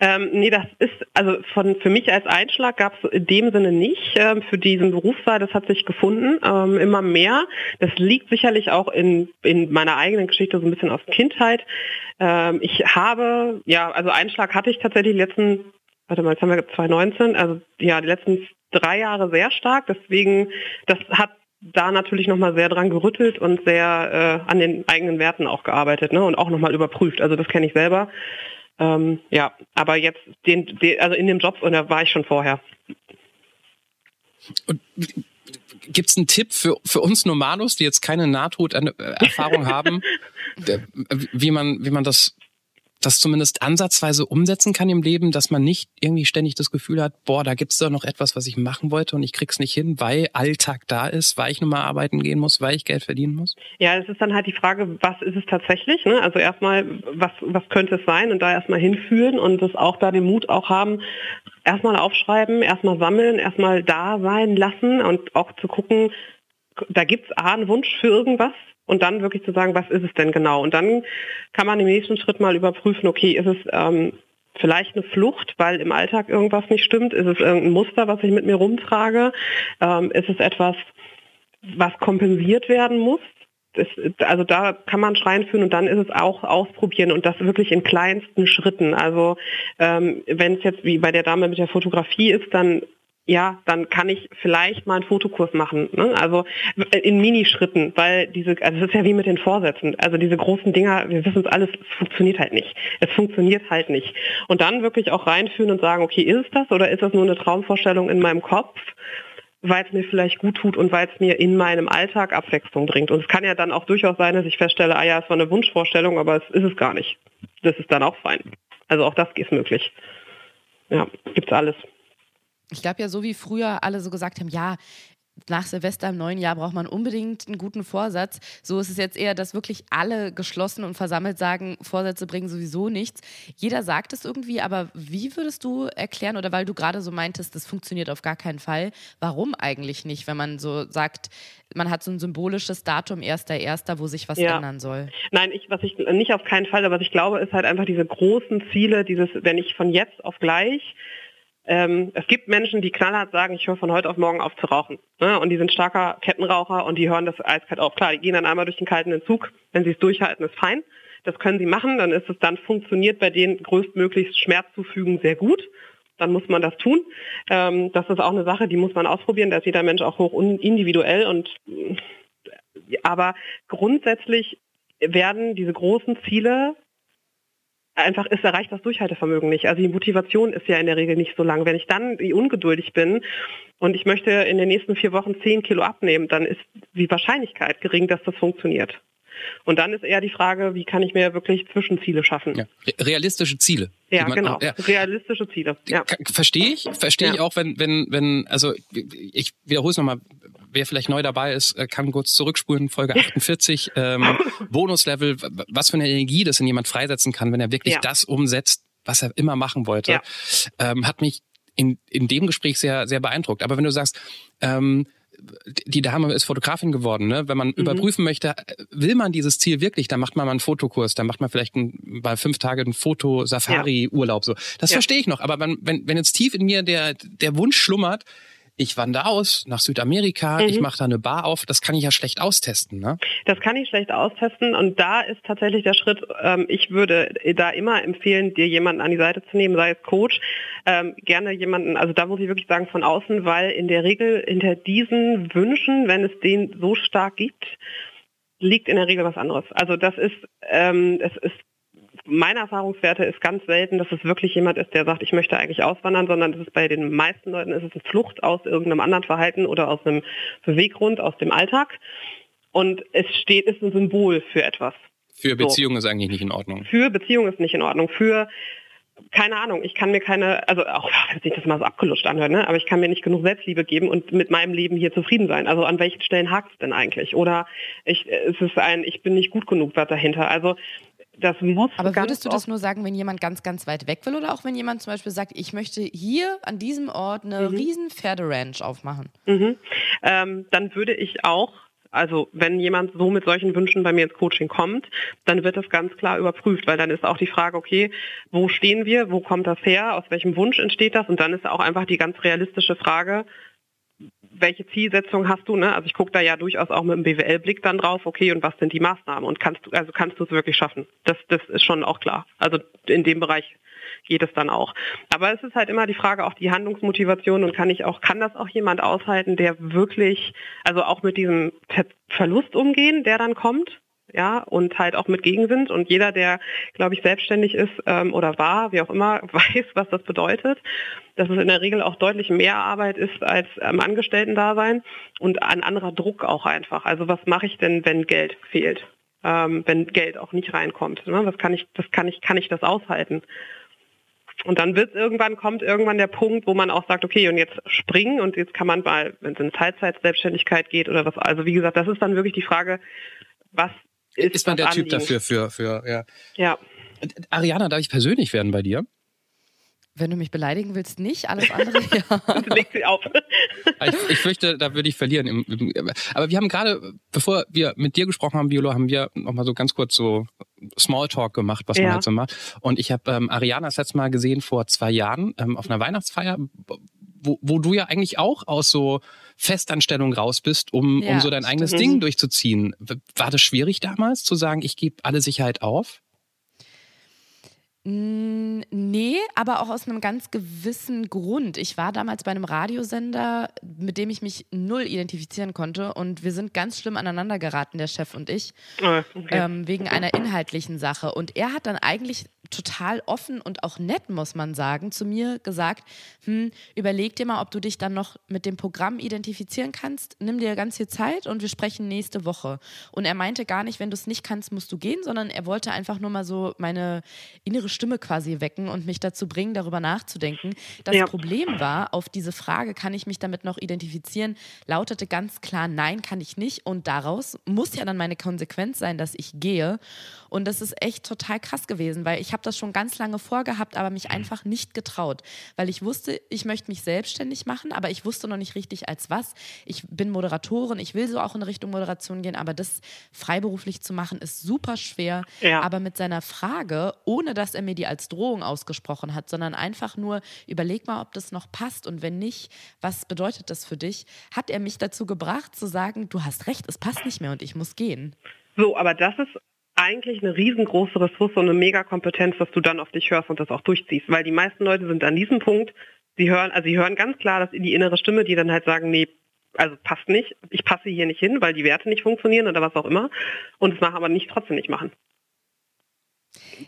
Ähm, nee, das ist, also von, für mich als Einschlag gab es in dem Sinne nicht. Ähm, für diesen Berufswahl, das hat sich gefunden, ähm, immer mehr. Das liegt sicherlich auch in, in meiner eigenen Geschichte so ein bisschen aus Kindheit. Ähm, ich habe, ja, also Einschlag hatte ich tatsächlich die letzten, warte mal, jetzt haben wir 2019, also ja, die letzten drei Jahre sehr stark. Deswegen, das hat da natürlich nochmal sehr dran gerüttelt und sehr äh, an den eigenen Werten auch gearbeitet ne? und auch nochmal überprüft. Also das kenne ich selber. Ähm, ja, aber jetzt, den, den, also in dem Job, und da war ich schon vorher. Gibt es einen Tipp für, für uns Normalos, die jetzt keine Nahtoderfahrung haben, wie man, wie man das das zumindest ansatzweise umsetzen kann im Leben, dass man nicht irgendwie ständig das Gefühl hat, boah, da gibt's doch noch etwas, was ich machen wollte und ich krieg's nicht hin, weil Alltag da ist, weil ich nun mal arbeiten gehen muss, weil ich Geld verdienen muss? Ja, es ist dann halt die Frage, was ist es tatsächlich? Ne? Also erstmal, was, was könnte es sein und da erstmal hinfühlen und das auch da den Mut auch haben, erstmal aufschreiben, erstmal sammeln, erstmal da sein lassen und auch zu gucken, da gibt's A, einen Wunsch für irgendwas, und dann wirklich zu sagen, was ist es denn genau? Und dann kann man im nächsten Schritt mal überprüfen, okay, ist es ähm, vielleicht eine Flucht, weil im Alltag irgendwas nicht stimmt? Ist es irgendein Muster, was ich mit mir rumtrage? Ähm, ist es etwas, was kompensiert werden muss? Das, also da kann man Schreien führen und dann ist es auch ausprobieren und das wirklich in kleinsten Schritten. Also ähm, wenn es jetzt wie bei der Dame mit der Fotografie ist, dann ja, dann kann ich vielleicht mal einen Fotokurs machen. Ne? Also in Minischritten, weil diese, also es ist ja wie mit den Vorsätzen. Also diese großen Dinger, wir wissen es alles, es funktioniert halt nicht. Es funktioniert halt nicht. Und dann wirklich auch reinführen und sagen, okay, ist es das oder ist das nur eine Traumvorstellung in meinem Kopf? weil es mir vielleicht gut tut und weil es mir in meinem Alltag Abwechslung bringt. Und es kann ja dann auch durchaus sein, dass ich feststelle, ah ja, es war eine Wunschvorstellung, aber es ist es gar nicht. Das ist dann auch fein. Also auch das ist möglich. Ja, gibt's alles. Ich glaube ja, so wie früher alle so gesagt haben, ja, nach Silvester im neuen Jahr braucht man unbedingt einen guten Vorsatz. So ist es jetzt eher, dass wirklich alle geschlossen und versammelt sagen, Vorsätze bringen sowieso nichts. Jeder sagt es irgendwie, aber wie würdest du erklären, oder weil du gerade so meintest, das funktioniert auf gar keinen Fall, warum eigentlich nicht, wenn man so sagt, man hat so ein symbolisches Datum 1.1., wo sich was ja. ändern soll? Nein, ich, was ich nicht auf keinen Fall, aber was ich glaube, ist halt einfach diese großen Ziele, dieses, wenn ich von jetzt auf gleich ähm, es gibt Menschen, die knallhart sagen, ich höre von heute auf morgen auf zu rauchen. Ne? Und die sind starker Kettenraucher und die hören das eiskalt auf. Klar, die gehen dann einmal durch den kalten Entzug. Wenn sie es durchhalten, ist fein. Das können sie machen. Dann ist es dann funktioniert bei denen größtmöglichst Schmerz zufügen sehr gut. Dann muss man das tun. Ähm, das ist auch eine Sache, die muss man ausprobieren. Da ist jeder Mensch auch hoch individuell und aber grundsätzlich werden diese großen Ziele einfach ist erreicht das Durchhaltevermögen nicht. Also die Motivation ist ja in der Regel nicht so lang. Wenn ich dann ungeduldig bin und ich möchte in den nächsten vier Wochen zehn Kilo abnehmen, dann ist die Wahrscheinlichkeit gering, dass das funktioniert. Und dann ist eher die Frage, wie kann ich mir wirklich Zwischenziele schaffen? Ja. Realistische Ziele. Ja, genau. Auch, ja. Realistische Ziele. Ja. Verstehe ich. Verstehe ich auch, wenn, wenn, wenn, also ich wiederhole es nochmal, wer vielleicht neu dabei ist, äh, kann kurz zurückspulen, Folge 48, ähm, Bonuslevel, was für eine Energie das in jemand freisetzen kann, wenn er wirklich das umsetzt, was er immer machen wollte, ähm, hat mich in, in dem Gespräch sehr, sehr beeindruckt. Aber wenn du sagst, ähm, die Dame ist Fotografin geworden, ne? Wenn man mhm. überprüfen möchte, will man dieses Ziel wirklich, dann macht man mal einen Fotokurs, dann macht man vielleicht ein, bei fünf Tage einen Foto-Safari-Urlaub. So, das ja. verstehe ich noch. Aber wenn, wenn, wenn jetzt tief in mir der der Wunsch schlummert, ich wandere aus nach Südamerika, mhm. ich mache da eine Bar auf, das kann ich ja schlecht austesten. Ne? Das kann ich schlecht austesten und da ist tatsächlich der Schritt, ähm, ich würde da immer empfehlen, dir jemanden an die Seite zu nehmen, sei es Coach, ähm, gerne jemanden, also da muss ich wirklich sagen von außen, weil in der Regel hinter diesen Wünschen, wenn es den so stark gibt, liegt in der Regel was anderes. Also das ist, ähm, es ist meine Erfahrungswerte ist ganz selten, dass es wirklich jemand ist, der sagt, ich möchte eigentlich auswandern, sondern es ist bei den meisten Leuten ist es eine Flucht aus irgendeinem anderen Verhalten oder aus einem Beweggrund, aus dem Alltag. Und es steht, ist ein Symbol für etwas. Für Beziehung so. ist eigentlich nicht in Ordnung. Für Beziehung ist nicht in Ordnung. Für keine Ahnung, ich kann mir keine, also auch wenn sich das mal so abgelutscht anhört, ne? aber ich kann mir nicht genug Selbstliebe geben und mit meinem Leben hier zufrieden sein. Also an welchen Stellen hakt es denn eigentlich? Oder ich, es ist ein, ich bin nicht gut genug was dahinter. Also das muss Aber würdest du das nur sagen, wenn jemand ganz, ganz weit weg will oder auch wenn jemand zum Beispiel sagt, ich möchte hier an diesem Ort eine mhm. riesen Pferderanch aufmachen? Mhm. Ähm, dann würde ich auch also wenn jemand so mit solchen Wünschen bei mir ins Coaching kommt, dann wird das ganz klar überprüft, weil dann ist auch die Frage, okay, wo stehen wir, wo kommt das her, aus welchem Wunsch entsteht das und dann ist auch einfach die ganz realistische Frage, welche Zielsetzung hast du? Ne? Also ich gucke da ja durchaus auch mit einem BWL-Blick dann drauf, okay, und was sind die Maßnahmen? Und kannst du, also kannst du es wirklich schaffen? Das, das ist schon auch klar. Also in dem Bereich geht es dann auch. Aber es ist halt immer die Frage auch die Handlungsmotivation und kann ich auch, kann das auch jemand aushalten, der wirklich, also auch mit diesem Verlust umgehen, der dann kommt? Ja, und halt auch mit Gegenwind. Und jeder, der, glaube ich, selbstständig ist ähm, oder war, wie auch immer, weiß, was das bedeutet. Dass es in der Regel auch deutlich mehr Arbeit ist als am Angestellten-Dasein und ein anderer Druck auch einfach. Also was mache ich denn, wenn Geld fehlt? Ähm, wenn Geld auch nicht reinkommt. Ne? Was kann ich, das kann ich, kann ich das aushalten? Und dann wird irgendwann, kommt irgendwann der Punkt, wo man auch sagt, okay, und jetzt springen und jetzt kann man mal, wenn es in Teilzeit-Selbstständigkeit geht oder was, also wie gesagt, das ist dann wirklich die Frage, was ist, ist man der Typ dafür, für, für, ja. Ja. Ariana, darf ich persönlich werden bei dir? Wenn du mich beleidigen willst, nicht. Alles andere, ja. Leg sie auf. Ich, ich fürchte, da würde ich verlieren. Aber wir haben gerade, bevor wir mit dir gesprochen haben, Viola, haben wir nochmal so ganz kurz so Smalltalk gemacht, was ja. man halt so macht. Und ich habe ähm, Ariana das letzte Mal gesehen vor zwei Jahren ähm, auf einer Weihnachtsfeier, wo, wo du ja eigentlich auch aus so Festanstellung raus bist, um, ja, um so dein eigenes stimmt. Ding durchzuziehen. War das schwierig damals zu sagen, ich gebe alle Sicherheit auf? Nee, aber auch aus einem ganz gewissen Grund. Ich war damals bei einem Radiosender, mit dem ich mich null identifizieren konnte und wir sind ganz schlimm aneinander geraten, der Chef und ich, ah, okay. ähm, wegen einer inhaltlichen Sache. Und er hat dann eigentlich total offen und auch nett, muss man sagen, zu mir gesagt, hm, überleg dir mal, ob du dich dann noch mit dem Programm identifizieren kannst. Nimm dir ganz viel Zeit und wir sprechen nächste Woche. Und er meinte gar nicht, wenn du es nicht kannst, musst du gehen, sondern er wollte einfach nur mal so meine innere Stimme quasi wecken und mich dazu bringen, darüber nachzudenken. Das ja. Problem war, auf diese Frage, kann ich mich damit noch identifizieren, lautete ganz klar, nein, kann ich nicht. Und daraus muss ja dann meine Konsequenz sein, dass ich gehe. Und das ist echt total krass gewesen, weil ich habe das schon ganz lange vorgehabt, aber mich einfach nicht getraut, weil ich wusste, ich möchte mich selbstständig machen, aber ich wusste noch nicht richtig als was. Ich bin Moderatorin, ich will so auch in Richtung Moderation gehen, aber das freiberuflich zu machen ist super schwer. Ja. Aber mit seiner Frage, ohne dass er mir die als Drohung ausgesprochen hat, sondern einfach nur, überleg mal, ob das noch passt und wenn nicht, was bedeutet das für dich, hat er mich dazu gebracht zu sagen, du hast recht, es passt nicht mehr und ich muss gehen. So, aber das ist eigentlich eine riesengroße Ressource und eine Megakompetenz, dass du dann auf dich hörst und das auch durchziehst. Weil die meisten Leute sind an diesem Punkt, sie hören, also sie hören ganz klar, dass die innere Stimme, die dann halt sagen, nee, also passt nicht, ich passe hier nicht hin, weil die Werte nicht funktionieren oder was auch immer. Und es machen aber nicht trotzdem nicht machen.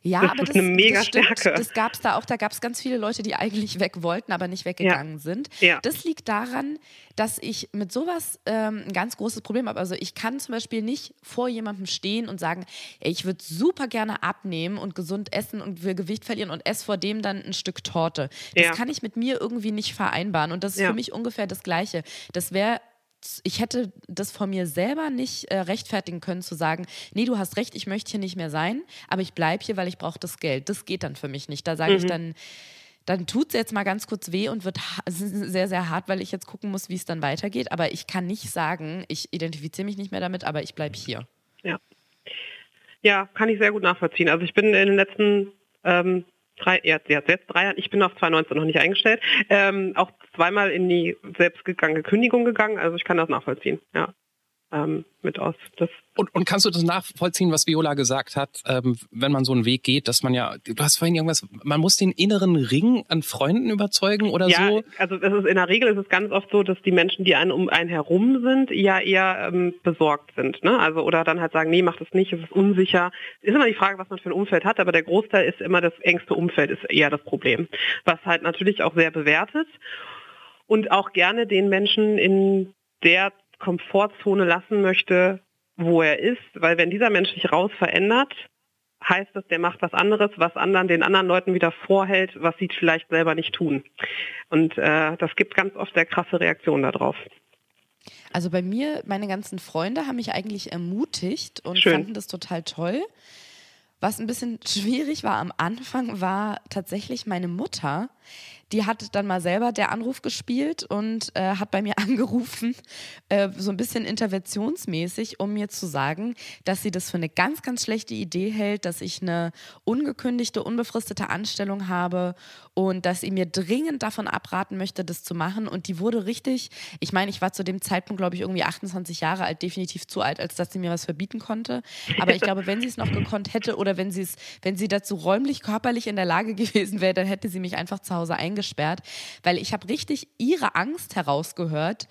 Ja, das aber ist das, eine mega das stimmt, Stärke. Das gab es da auch. Da gab es ganz viele Leute, die eigentlich weg wollten, aber nicht weggegangen Ja. sind. Ja. Das liegt daran, dass ich mit sowas ähm, ein ganz großes Problem habe. Also ich kann zum Beispiel nicht vor jemandem stehen und sagen, ey, ich würde super gerne abnehmen und gesund essen und will Gewicht verlieren und esse vor dem dann ein Stück Torte. Das Ja. kann ich mit mir irgendwie nicht vereinbaren. Und das ist für mich ungefähr das Gleiche. Das wäre ich hätte das von mir selber nicht äh, rechtfertigen können, zu sagen, nee, du hast recht, ich möchte hier nicht mehr sein, aber ich bleibe hier, weil ich brauche das Geld. Das geht dann für mich nicht. Da sage ich dann, dann tut es jetzt mal ganz kurz weh und wird sehr, sehr hart, weil ich jetzt gucken muss, wie es dann weitergeht. Aber ich kann nicht sagen, ich identifiziere mich nicht mehr damit, aber ich bleibe hier. Ja. ja, kann ich sehr gut nachvollziehen. Also ich bin in den letzten ähm, drei, ja, jetzt, drei Jahren, ich bin auf 2019 noch nicht eingestellt, ähm, auch zweimal in die selbstgegangene Kündigung gegangen. Also ich kann das nachvollziehen. Ja. Ähm, mit aus. Das Und, und kannst du das nachvollziehen, was Viola gesagt hat, ähm, wenn man so einen Weg geht, dass man ja, du hast vorhin irgendwas, man muss den inneren Ring an Freunden überzeugen oder ja, so? also es ist in der Regel ist es ganz oft so, dass die Menschen, die einen um einen herum sind, ja eher ähm, besorgt sind. Ne? Also oder dann halt sagen, nee, mach das nicht, es ist unsicher. Ist immer die Frage, was man für ein Umfeld hat, aber der Großteil ist immer das engste Umfeld ist eher das Problem, was halt natürlich auch sehr bewertet und auch gerne den Menschen in der Komfortzone lassen möchte, wo er ist, weil wenn dieser Mensch sich raus verändert, heißt das, der macht was anderes, was anderen den anderen Leuten wieder vorhält, was sie vielleicht selber nicht tun. Und äh, das gibt ganz oft sehr krasse Reaktionen darauf. Also bei mir, meine ganzen Freunde haben mich eigentlich ermutigt und Schön. fanden das total toll. Was ein bisschen schwierig war am Anfang, war tatsächlich meine Mutter. Die hat dann mal selber der Anruf gespielt und äh, hat bei mir angerufen, äh, so ein bisschen interventionsmäßig, um mir zu sagen, dass sie das für eine ganz, ganz schlechte Idee hält, dass ich eine ungekündigte, unbefristete Anstellung habe und dass sie mir dringend davon abraten möchte, das zu machen. Und die wurde richtig, ich meine, ich war zu dem Zeitpunkt, glaube ich, irgendwie 28 Jahre alt, definitiv zu alt, als dass sie mir was verbieten konnte. Aber ich glaube, wenn sie es noch gekonnt hätte oder wenn sie wenn sie dazu räumlich, körperlich in der Lage gewesen wäre, dann hätte sie mich einfach zu Hause eingesperrt, weil ich habe richtig ihre Angst herausgehört,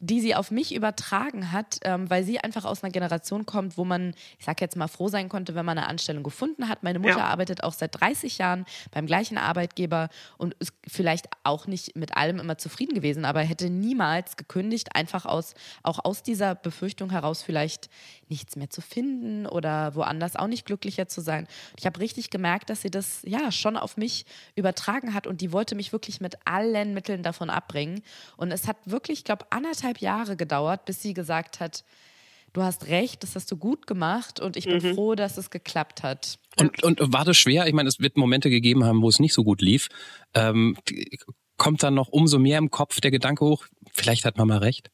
die sie auf mich übertragen hat, ähm, weil sie einfach aus einer Generation kommt, wo man, ich sag jetzt mal, froh sein konnte, wenn man eine Anstellung gefunden hat. Meine Mutter Ja. arbeitet auch seit 30 Jahren beim gleichen Arbeitgeber und ist vielleicht auch nicht mit allem immer zufrieden gewesen, aber hätte niemals gekündigt, einfach aus, auch aus dieser Befürchtung heraus vielleicht nichts mehr zu finden oder woanders auch nicht glücklicher zu sein. Ich habe richtig gemerkt, dass sie das ja schon auf mich übertragen hat und die wollte mich wirklich mit allen Mitteln davon abbringen. Und es hat wirklich, ich glaube, anderthalb Jahre gedauert, bis sie gesagt hat, du hast recht, das hast du gut gemacht und ich bin froh, dass es geklappt hat. Und, und war das schwer? Ich meine, es wird Momente gegeben haben, wo es nicht so gut lief. Ähm, kommt dann noch umso mehr im Kopf der Gedanke hoch, vielleicht hat Mama recht?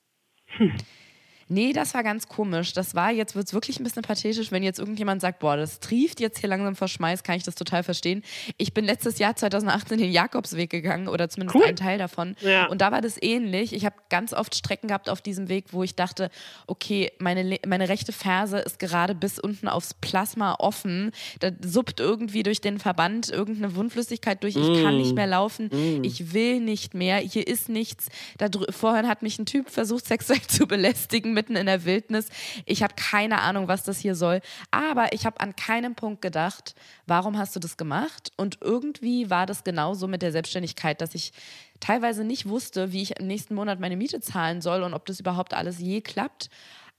Nee, das war ganz komisch. Das war, jetzt wird es wirklich ein bisschen pathetisch, wenn jetzt irgendjemand sagt, boah, das trieft jetzt hier langsam vor Schmeiß, kann ich das total verstehen. Ich bin letztes Jahr 2018 den Jakobsweg gegangen oder zumindest Cool. einen Teil davon. Ja. Und da war das ähnlich. Ich habe ganz oft Strecken gehabt auf diesem Weg, wo ich dachte, okay, meine, meine rechte Ferse ist gerade bis unten aufs Plasma offen. Da suppt irgendwie durch den Verband irgendeine Wundflüssigkeit durch. Ich kann nicht mehr laufen. Ich will nicht mehr. Hier ist nichts. Da vorhin hat mich ein Typ versucht, sexuell zu belästigen, mitten in der Wildnis. Ich habe keine Ahnung, was das hier soll. Aber ich habe an keinem Punkt gedacht, warum hast du das gemacht? Und irgendwie war das genauso mit der Selbstständigkeit, dass ich teilweise nicht wusste, wie ich im nächsten Monat meine Miete zahlen soll und ob das überhaupt alles je klappt.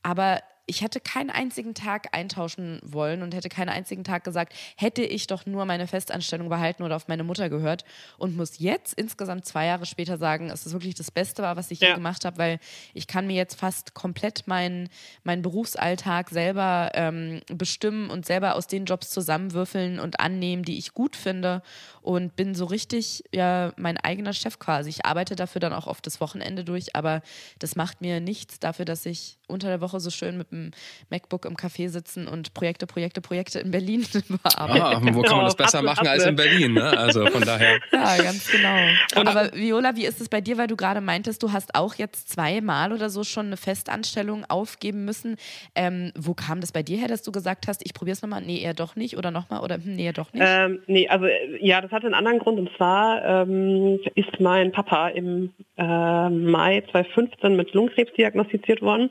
Aber ich hätte keinen einzigen Tag eintauschen wollen und hätte keinen einzigen Tag gesagt, hätte ich doch nur meine Festanstellung behalten oder auf meine Mutter gehört und muss jetzt insgesamt zwei Jahre später sagen, es ist wirklich das Beste war, was ich je Ja. gemacht habe, weil ich kann mir jetzt fast komplett meinen meinen Berufsalltag selber ähm, bestimmen und selber aus den Jobs zusammenwürfeln und annehmen, die ich gut finde und bin so richtig ja mein eigener Chef quasi. Ich arbeite dafür dann auch oft das Wochenende durch, aber das macht mir nichts dafür, dass ich unter der Woche so schön mit dem MacBook im Café sitzen und Projekte, Projekte, Projekte in Berlin bearbeite. Ah, wo kann man das besser Hustle, machen als in Berlin? Ne? Also von daher. Ja, ganz genau. Aber Viola, wie ist es bei dir, weil du gerade meintest, du hast auch jetzt zweimal oder so schon eine Festanstellung aufgeben müssen. Ähm, wo kam das bei dir her, dass du gesagt hast, ich probiere es nochmal? Nee, eher doch nicht oder nochmal oder hm, nee, eher doch nicht? Ähm, nee, also ja, das hatte einen anderen Grund und zwar ähm, ist mein Papa im äh, Mai 2015 mit Lungenkrebs diagnostiziert worden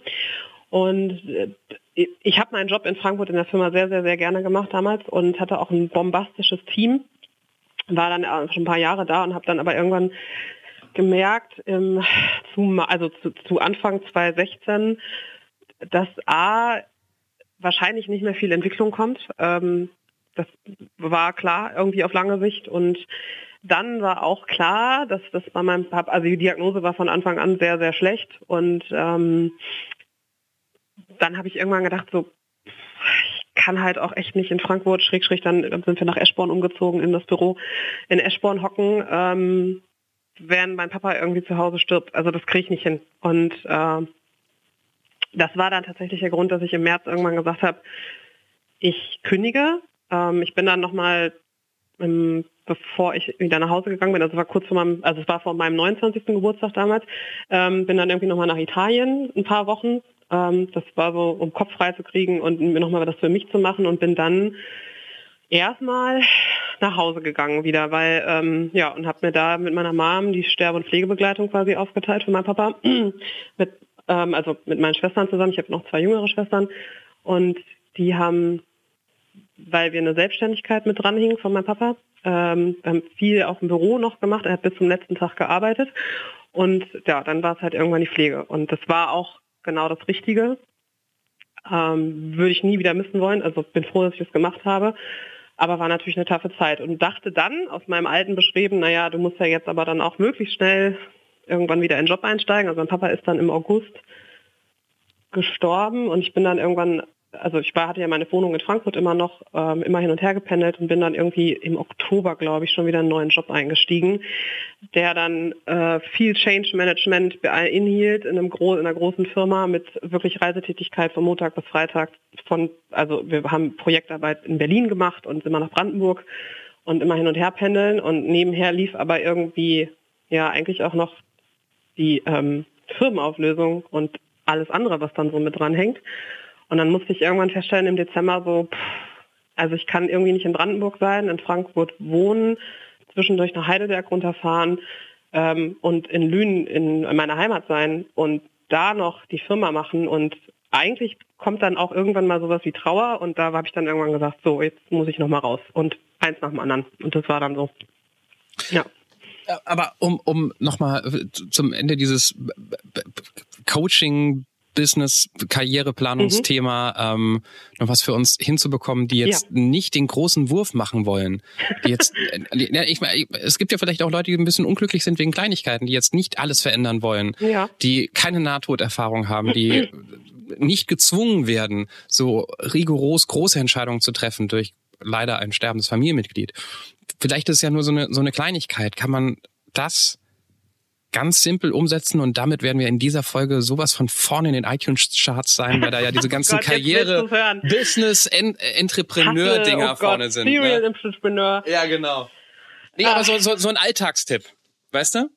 Und äh, ich habe meinen Job in Frankfurt in der Firma sehr, sehr, sehr gerne gemacht damals und hatte auch ein bombastisches Team. War dann schon ein paar Jahre da und habe dann aber irgendwann gemerkt, im, zu, also zu, zu Anfang 2016, dass A, wahrscheinlich nicht mehr viel Entwicklung kommt. Ähm, das war klar irgendwie auf lange Sicht und dann war auch klar, dass das bei meinem Papa, also die Diagnose war von Anfang an sehr, sehr schlecht und ähm, dann habe ich irgendwann gedacht, so, ich kann halt auch echt nicht in Frankfurt, schräg, schräg, dann sind wir nach Eschborn umgezogen in das Büro, in Eschborn hocken, ähm, während mein Papa irgendwie zu Hause stirbt. Also das kriege ich nicht hin. Und äh, das war dann tatsächlich der Grund, dass ich im März irgendwann gesagt habe, ich kündige. Ähm, ich bin dann nochmal, ähm, bevor ich wieder nach Hause gegangen bin, also war kurz vor meinem, also es war vor meinem 29. Geburtstag damals, ähm, bin dann irgendwie nochmal nach Italien ein paar Wochen. Ähm, das war so, um Kopf frei zu kriegen und mir nochmal was für mich zu machen und bin dann erstmal nach Hause gegangen wieder, weil ähm, ja und habe mir da mit meiner Mom die Sterbe- und Pflegebegleitung quasi aufgeteilt für meinen Papa mit ähm, also mit meinen Schwestern zusammen. Ich habe noch zwei jüngere Schwestern und die haben, weil wir eine Selbstständigkeit mit dranhingen von meinem Papa, ähm, haben viel auf dem Büro noch gemacht. Er hat bis zum letzten Tag gearbeitet und ja, dann war es halt irgendwann die Pflege und das war auch genau das Richtige. Ähm, würde ich nie wieder missen wollen. Also bin froh, dass ich das gemacht habe. Aber war natürlich eine taffe Zeit und dachte dann aus meinem alten Beschreiben, naja, du musst ja jetzt aber dann auch möglichst schnell irgendwann wieder in den Job einsteigen. Also mein Papa ist dann im August gestorben und ich bin dann irgendwann, also ich war, hatte ja meine Wohnung in Frankfurt immer noch, ähm, immer hin und her gependelt und bin dann irgendwie im Oktober, glaube ich, schon wieder einen neuen Job eingestiegen, der dann äh, viel Change Management beinhielt in, einem Gro in einer großen Firma mit wirklich Reisetätigkeit von Montag bis Freitag. Von, also wir haben Projektarbeit in Berlin gemacht und immer nach Brandenburg und immer hin und her pendeln und nebenher lief aber irgendwie ja eigentlich auch noch die ähm, Firmenauflösung und alles andere, was dann so mit dran hängt. Und dann musste ich irgendwann feststellen im Dezember so, pff, also ich kann irgendwie nicht in Brandenburg sein, in Frankfurt wohnen, zwischendurch nach Heidelberg runterfahren ähm, und in Lünen in meiner Heimat sein und da noch die Firma machen und eigentlich kommt dann auch irgendwann mal sowas wie Trauer und da habe ich dann irgendwann gesagt, so, jetzt muss ich nochmal raus und eins nach dem anderen. Und das war dann so. Ja. Aber um, um nochmal zum Ende dieses Coaching Business, Karriereplanungsthema mhm. ähm, noch was für uns hinzubekommen, die jetzt ja. nicht den großen Wurf machen wollen. Die jetzt, ja, ich, es gibt ja vielleicht auch Leute, die ein bisschen unglücklich sind wegen Kleinigkeiten, die jetzt nicht alles verändern wollen, ja. die keine Nahtoderfahrung haben, die nicht gezwungen werden, so rigoros große Entscheidungen zu treffen durch leider ein sterbendes Familienmitglied vielleicht ist es ja nur so eine, so eine Kleinigkeit. Kann man das ganz simpel umsetzen und damit werden wir in dieser Folge sowas von vorne in den iTunes-Charts sein, weil da ja diese ganzen Gott, Karriere, Business, en Entrepreneur-Dinger oh vorne sind. Serial ne? Entrepreneur. Ja, genau. Nee, aber so, so, so ein Alltagstipp, weißt du?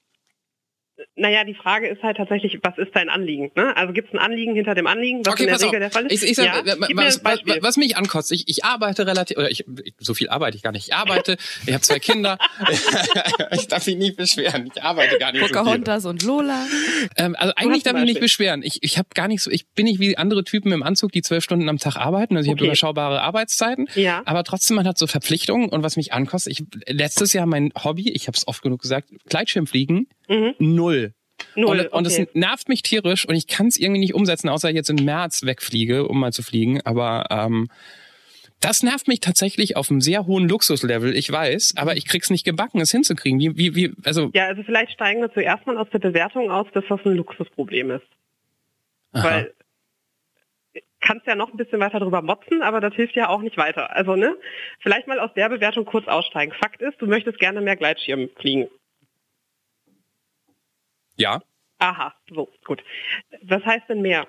Naja, die Frage ist halt tatsächlich, was ist dein Anliegen? Ne? Also gibt es ein Anliegen hinter dem Anliegen, was okay, in der Regel auf. der Fall ist? Ich, ich sag, ja, was, was, was, mich ankotzt, ich, ich arbeite relativ, oder ich, so viel arbeite ich gar nicht. Ich arbeite, ich habe zwei Kinder. ich darf mich nicht beschweren. Ich arbeite gar nicht Pocahontas so viel. und Lola. Ähm, also eigentlich darf ich mich nicht beschweren. Ich, ich habe gar nicht so, ich bin nicht wie andere Typen im Anzug, die zwölf Stunden am Tag arbeiten. Also ich okay. habe überschaubare Arbeitszeiten. Ja. Aber trotzdem, man hat so Verpflichtungen und was mich ankostet, ich letztes Jahr mein Hobby, ich habe es oft genug gesagt, Gleitschirmfliegen, mhm. null. Null, und, und okay. es nervt mich tierisch und ich kann es irgendwie nicht umsetzen, außer ich jetzt im März wegfliege, um mal zu fliegen. Aber ähm, das nervt mich tatsächlich auf einem sehr hohen Luxuslevel, ich weiß, aber ich krieg's nicht gebacken, es hinzukriegen. Wie, wie, wie, also ja, also vielleicht steigen wir zuerst mal aus der Bewertung aus, dass das ein Luxusproblem ist. Aha. Weil kannst ja noch ein bisschen weiter drüber motzen, aber das hilft ja auch nicht weiter. Also, ne? Vielleicht mal aus der Bewertung kurz aussteigen. Fakt ist, du möchtest gerne mehr Gleitschirm fliegen. Ja. Aha, so, gut. Was heißt denn mehr?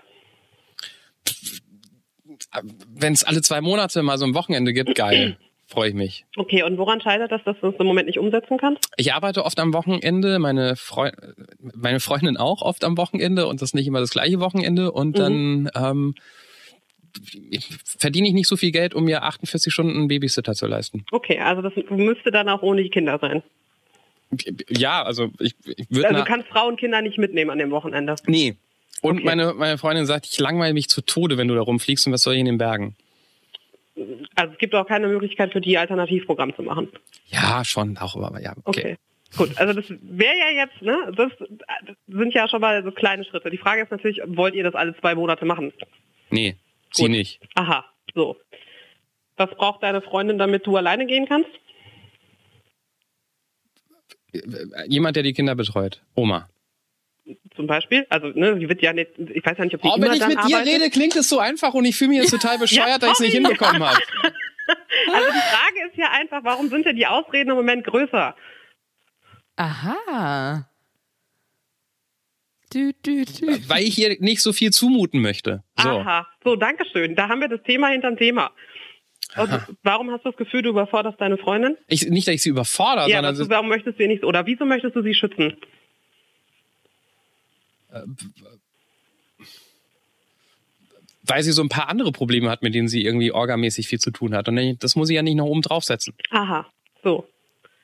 Wenn es alle zwei Monate mal so ein Wochenende gibt, geil. Freue ich mich. Okay, und woran scheitert das, dass du es im Moment nicht umsetzen kannst? Ich arbeite oft am Wochenende, meine, Freu meine Freundin auch oft am Wochenende und das ist nicht immer das gleiche Wochenende und mhm. dann ähm, verdiene ich nicht so viel Geld, um mir 48 Stunden Babysitter zu leisten. Okay, also das müsste dann auch ohne die Kinder sein. Ja, also ich, ich würde. Also du kannst Frauen und Kinder nicht mitnehmen an dem Wochenende. Nee. Und Okay. meine, meine Freundin sagt, ich langweile mich zu Tode, wenn du da rumfliegst und was soll ich in den Bergen? Also es gibt auch keine Möglichkeit für die Alternativprogramm zu machen. Ja, schon, auch, aber ja, okay. Okay. Gut, also das wäre ja jetzt, ne, das, sind ja schon mal so kleine Schritte. Die Frage ist natürlich, wollt ihr das alle zwei Monate machen? Nee, sie Gut. nicht. Aha, so. Was braucht deine Freundin, damit du alleine gehen kannst? Jemand, der die Kinder betreut. Oma. Zum Beispiel? Also, ne, sie wird ja nicht, ich weiß ja nicht, ob sie Oh, immer wenn ich mit dir arbeitet. rede, klingt es so einfach und ich fühle mich jetzt total bescheuert, dass ich es nicht hinbekommen habe. Also die Frage ist ja einfach, warum sind denn die Ausreden im Moment größer? Aha. Du, du, du. Weil ich ihr nicht so viel zumuten möchte. So. Aha, so, danke schön. Da haben wir das Thema hinterm Thema. Und warum hast du das Gefühl, du überforderst deine Freundin? Ich, nicht, dass ich sie überfordere, ja, sondern es- warum möchtest du ihr nicht, oder wieso möchtest du sie schützen? weil sie so ein paar andere Probleme hat, mit denen sie irgendwie orgamäßig viel zu tun hat. Und das muss ich ja nicht noch oben draufsetzen. Aha, so.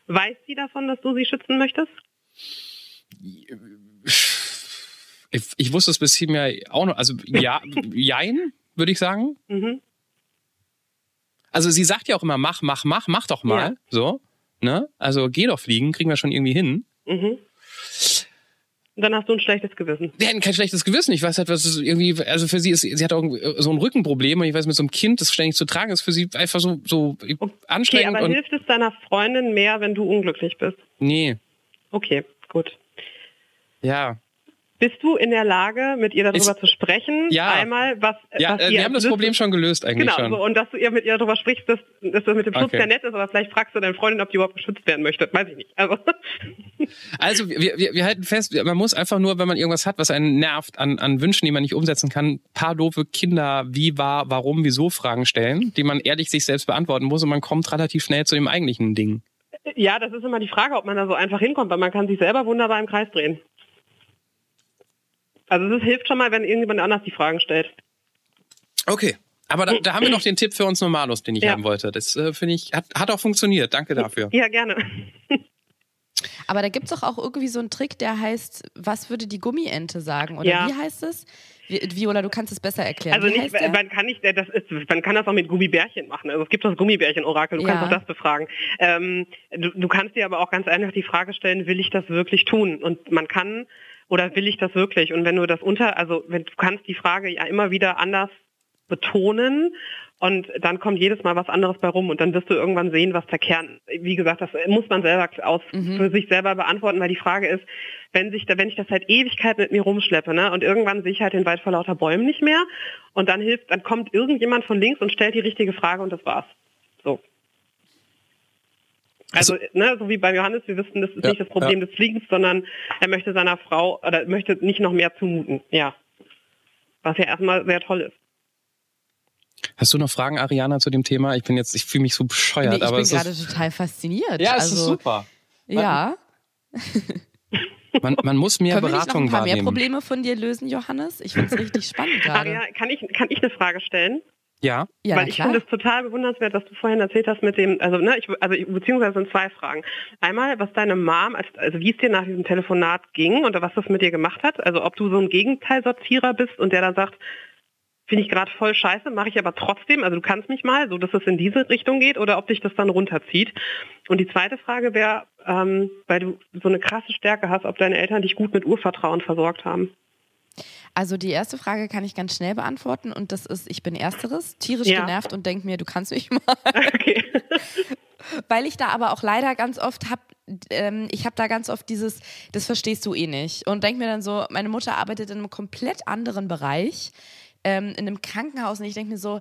Weiß sie davon, dass du sie schützen möchtest? Ich, ich wusste es bisher auch noch. Also ja, jein, würde ich sagen. Mhm. Also sie sagt ja auch immer, mach, mach, mach, mach doch mal. Ja. So. Ne? Also geh doch fliegen, kriegen wir schon irgendwie hin. Mhm. Und dann hast du ein schlechtes Gewissen. Wir hätten kein schlechtes Gewissen. Ich weiß halt, was es irgendwie, also für sie ist, sie hat auch so ein Rückenproblem und ich weiß, mit so einem Kind, das ständig zu tragen ist, für sie einfach so, so Okay, anstrengend aber hilft es deiner Freundin mehr, wenn du unglücklich bist? nee, Okay, gut. ja. Bist du in der Lage, mit ihr darüber Ist- zu sprechen? Ja. Einmal, was, Ja, was äh, wir haben das Problem schon gelöst eigentlich Genau, schon. so, und dass du ihr mit ihr darüber sprichst, dass, dass das mit dem Schutz Okay. sehr nett ist, aber vielleicht fragst du deine Freundin, ob die überhaupt geschützt werden möchte. Weiß ich nicht. Also, Also wir, wir, wir halten fest, man muss einfach nur, wenn man irgendwas hat, was einen nervt, an, an Wünschen, die man nicht umsetzen kann, paar doofe Kinder, wie, war, warum, wieso Fragen stellen, die man ehrlich sich selbst beantworten muss und man kommt relativ schnell zu dem eigentlichen Ding. ja, das ist immer die Frage, ob man da so einfach hinkommt, weil man kann sich selber wunderbar im Kreis drehen. Also es hilft schon mal, wenn irgendjemand anders die Fragen stellt. Okay. Aber da, da haben wir noch den Tipp für uns Normalos, den ich Ja. haben wollte. Das äh, finde ich, hat, hat auch funktioniert. Danke dafür. Ja, gerne. Aber da gibt es doch auch irgendwie so einen Trick, der heißt, was würde die Gummiente sagen? Oder Ja. wie heißt es? Vi- Viola, du kannst es besser erklären. Also nicht, man kann nicht, das ist, man kann das auch mit Gummibärchen machen. Also es gibt das Gummibärchen-Orakel, du Ja. kannst auch das befragen. Ähm, du, du kannst dir aber auch ganz einfach die Frage stellen, will ich das wirklich tun? Und man kann, oder will ich das wirklich? Und wenn du das unter, also wenn du kannst die Frage ja immer wieder anders betonen und dann kommt jedes Mal was anderes bei rum und dann wirst du irgendwann sehen, was der Kern, wie gesagt, das muss man selber aus, für sich selber beantworten, weil die Frage ist, wenn sich da, wenn ich das seit Ewigkeit mit mir rumschleppe, ne, und irgendwann sehe ich halt den Wald vor lauter Bäumen nicht mehr und dann hilft, dann kommt irgendjemand von links und stellt die richtige Frage und das war's. So. Also, ne, so wie beim Johannes, wir wissen, das ist Ja, nicht das Problem des Fliegens, sondern er möchte seiner Frau oder möchte nicht noch mehr zumuten. Ja. Was ja erstmal sehr toll ist. Hast du noch Fragen, Ariana, zu dem Thema? Ich bin jetzt, ich fühle mich so bescheuert, nee, ich aber bin gerade total fasziniert. ja, es also, ist super. Ja. Man, man muss mehr Können wir nicht noch Beratung ein paar mehr wahrnehmen. Probleme von dir lösen, Johannes? Ich finde es richtig spannend gerade. Aria, kann ich, kann ich eine Frage stellen? Ja, Ja, Weil ich finde es total bewundernswert, was du vorhin erzählt hast mit dem, also ne, ich, also ich- beziehungsweise sind zwei Fragen. Einmal, was deine Mom, als, also wie es dir nach diesem Telefonat ging und was das mit dir gemacht hat. Also ob du so ein Gegenteilsortierer bist und der dann sagt, finde ich gerade voll scheiße, mache ich aber trotzdem, also du kannst mich mal, so dass es in diese Richtung geht, oder ob dich das dann runterzieht. Und die zweite Frage wäre, ähm, weil du so eine krasse Stärke hast, ob deine Eltern dich gut mit Urvertrauen versorgt haben. Also die erste Frage kann ich ganz schnell beantworten und das ist, ich bin ersteres, tierisch Ja. genervt und denke mir, du kannst mich mal. Okay. Weil ich da aber auch leider ganz oft hab, ähm, ich habe da ganz oft dieses, das verstehst du eh nicht. Und denk mir dann so, meine Mutter arbeitet in einem komplett anderen Bereich, ähm, in einem Krankenhaus und ich denke mir so,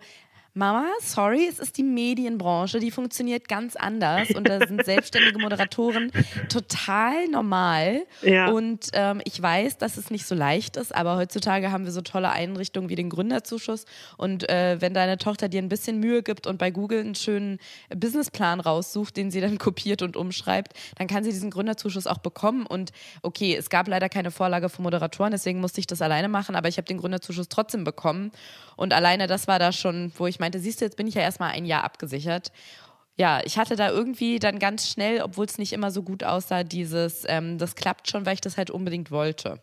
Mama, sorry, es ist die Medienbranche, die funktioniert ganz anders und da sind selbstständige Moderatoren total normal. Ja. Und ähm, ich weiß, dass es nicht so leicht ist, aber heutzutage haben wir so tolle Einrichtungen wie den Gründerzuschuss. Und äh, wenn deine Tochter dir ein bisschen Mühe gibt und bei Google einen schönen Businessplan raussucht, den sie dann kopiert und umschreibt, dann kann sie diesen Gründerzuschuss auch bekommen. Und okay, es gab leider keine Vorlage für Moderatoren, deswegen musste ich das alleine machen, aber ich habe den Gründerzuschuss trotzdem bekommen. Und alleine das war da schon, wo ich meinte, siehst du, jetzt bin ich ja erstmal ein Jahr abgesichert ja, ich hatte da irgendwie dann ganz schnell, obwohl es nicht immer so gut aussah, dieses, ähm, das klappt schon, weil ich das halt unbedingt wollte.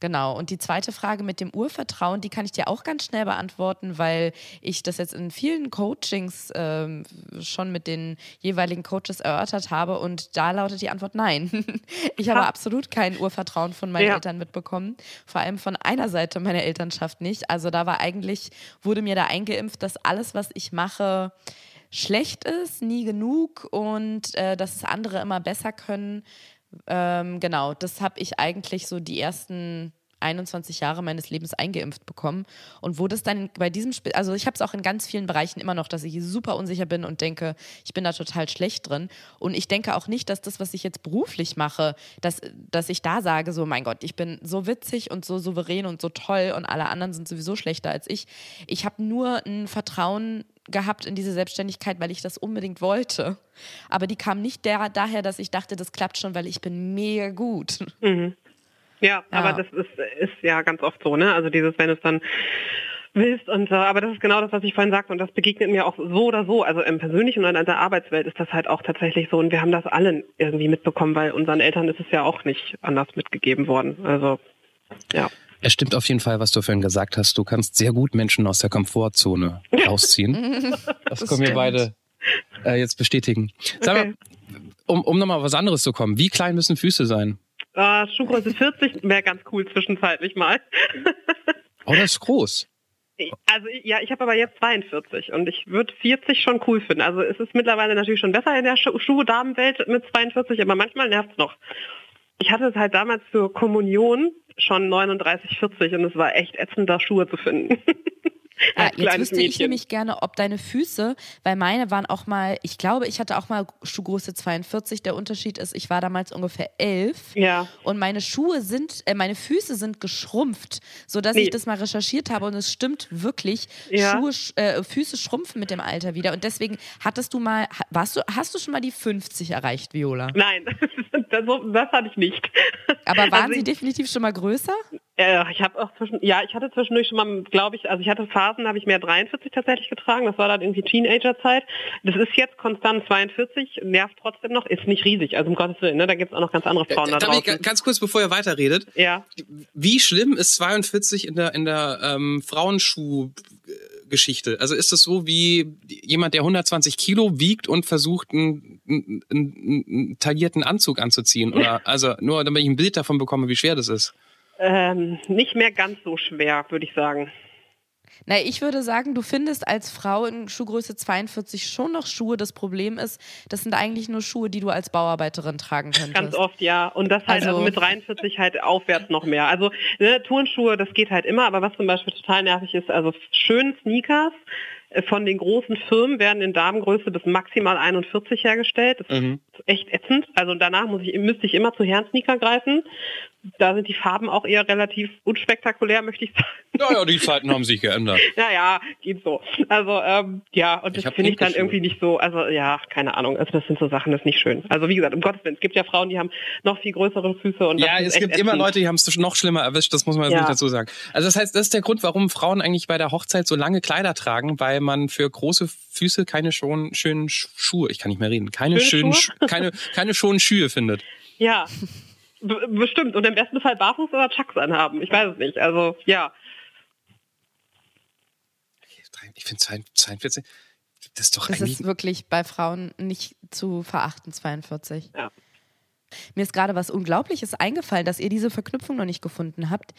Genau. Und die zweite Frage mit dem Urvertrauen, die kann ich dir auch ganz schnell beantworten, weil ich das jetzt in vielen Coachings ähm, schon mit den jeweiligen Coaches erörtert habe. Und da lautet die Antwort nein. ich habe absolut kein Urvertrauen von meinen ja. Eltern mitbekommen. Vor allem von einer Seite meiner Elternschaft nicht. Also da war eigentlich, wurde mir da eingeimpft, dass alles, was ich mache, schlecht ist, nie genug und äh, dass es andere immer besser können. Ähm, genau, das habe ich eigentlich so die ersten 21 Jahre meines Lebens eingeimpft bekommen. Und wo das dann bei diesem Spiel, also ich habe es auch in ganz vielen Bereichen immer noch, dass ich super unsicher bin und denke, ich bin da total schlecht drin. Und ich denke auch nicht, dass das, was ich jetzt beruflich mache, dass, dass ich da sage, so mein Gott, ich bin so witzig und so souverän und so toll und alle anderen sind sowieso schlechter als ich. Ich habe nur ein Vertrauen gehabt in diese Selbstständigkeit, weil ich das unbedingt wollte. Aber die kam nicht der, daher, dass ich dachte, das klappt schon, weil ich bin mega gut. Mhm. Ja, ja, aber das ist, ist ja ganz oft so, ne? Also dieses, wenn es dann willst und äh, aber das ist genau das, was ich vorhin sagte und das begegnet mir auch so oder so. Also im persönlichen und in der Arbeitswelt ist das halt auch tatsächlich so und wir haben das allen irgendwie mitbekommen, weil unseren Eltern ist es ja auch nicht anders mitgegeben worden. Also ja. Es stimmt auf jeden Fall, was du vorhin gesagt hast. Du kannst sehr gut Menschen aus der Komfortzone rausziehen. das, das können wir beide äh, jetzt bestätigen. Sag okay. mal, um, um nochmal was anderes zu kommen, wie klein müssen Füße sein? Uh, Schuhgröße 40 wäre ganz cool zwischenzeitlich mal. oh, das ist groß. Also ja, ich habe aber jetzt 42 und ich würde 40 schon cool finden. Also es ist mittlerweile natürlich schon besser in der Schuh-Damenwelt mit 42, aber manchmal nervt es noch. Ich hatte es halt damals für Kommunion schon 39, 40 und es war echt ätzend, da Schuhe zu finden. Ja, jetzt wüsste Mädchen. ich nämlich gerne, ob deine Füße, weil meine waren auch mal, ich glaube, ich hatte auch mal Schuhgröße 42. Der Unterschied ist, ich war damals ungefähr elf. Ja. Und meine Schuhe sind, äh, meine Füße sind geschrumpft, sodass nee. ich das mal recherchiert habe und es stimmt wirklich. Ja. Schuhe, äh, Füße schrumpfen mit dem Alter wieder. Und deswegen hattest du mal, warst du, hast du schon mal die 50 erreicht, Viola? Nein, das, das hatte ich nicht. Aber waren also sie definitiv schon mal größer? Äh, ich habe auch zwischen, ja, ich hatte zwischendurch schon mal, glaube ich, also ich hatte Phasen, habe ich mehr 43 tatsächlich getragen. Das war dann irgendwie Teenagerzeit. Das ist jetzt konstant 42, nervt trotzdem noch, ist nicht riesig. Also um Gottes Willen, ne? da gibt es auch noch ganz andere Frauen äh, da draußen. Ich, ganz kurz, bevor ihr weiterredet. Ja. Wie schlimm ist 42 in der in der ähm, Frauenschuh Geschichte? Also ist es so wie jemand, der 120 Kilo wiegt und versucht, einen, einen, einen taillierten Anzug anzuziehen? Oder also nur, damit ich ein Bild davon bekomme, wie schwer das ist. Ähm, nicht mehr ganz so schwer, würde ich sagen. Na, ich würde sagen, du findest als Frau in Schuhgröße 42 schon noch Schuhe. Das Problem ist, das sind eigentlich nur Schuhe, die du als Bauarbeiterin tragen könntest. Ganz oft, ja. Und das halt also, also mit 43 halt aufwärts noch mehr. Also ne, Turnschuhe, das geht halt immer. Aber was zum Beispiel total nervig ist, also schön Sneakers von den großen Firmen werden in Damengröße bis maximal 41 hergestellt. Das mhm. ist echt ätzend. Also danach muss ich, müsste ich immer zu Herrensneaker greifen. Da sind die Farben auch eher relativ unspektakulär, möchte ich sagen. Naja, die Zeiten haben sich geändert. Naja, geht so. Also ähm, ja, und das finde ich dann irgendwie nicht so, also ja, keine Ahnung. Also das sind so Sachen, das ist nicht schön. Also wie gesagt, um Gottes Willen, es gibt ja Frauen, die haben noch viel größere Füße und Ja, es gibt ätzend. immer Leute, die haben es noch schlimmer erwischt, das muss man jetzt ja. nicht dazu sagen. Also das heißt, das ist der Grund, warum Frauen eigentlich bei der Hochzeit so lange Kleider tragen, weil man für große Füße keine schon, schönen Schuhe, ich kann nicht mehr reden, keine schönen, schönen, keine, keine schonen Schuhe findet. Ja, bestimmt. Und im besten Fall barfuß oder Chucks anhaben. Ich weiß es nicht. Also, ja. Ich finde 42, das ist doch Das ist wirklich bei Frauen nicht zu verachten, 42. Ja. Mir ist gerade was Unglaubliches eingefallen, dass ihr diese Verknüpfung noch nicht gefunden habt.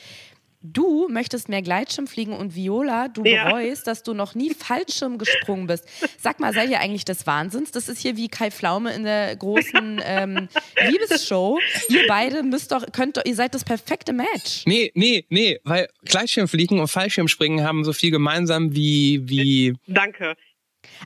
Du möchtest mehr Gleitschirm fliegen und Viola, du ja. bereust, dass du noch nie Fallschirm gesprungen bist. Sag mal, seid ihr eigentlich des Wahnsinns? Das ist hier wie Kai Pflaume in der großen ähm, Liebesshow. Ihr beide müsst doch, könnt doch, ihr seid das perfekte Match. Nee, nee, nee, weil Gleitschirmfliegen und Fallschirmspringen haben so viel gemeinsam wie, wie. Danke.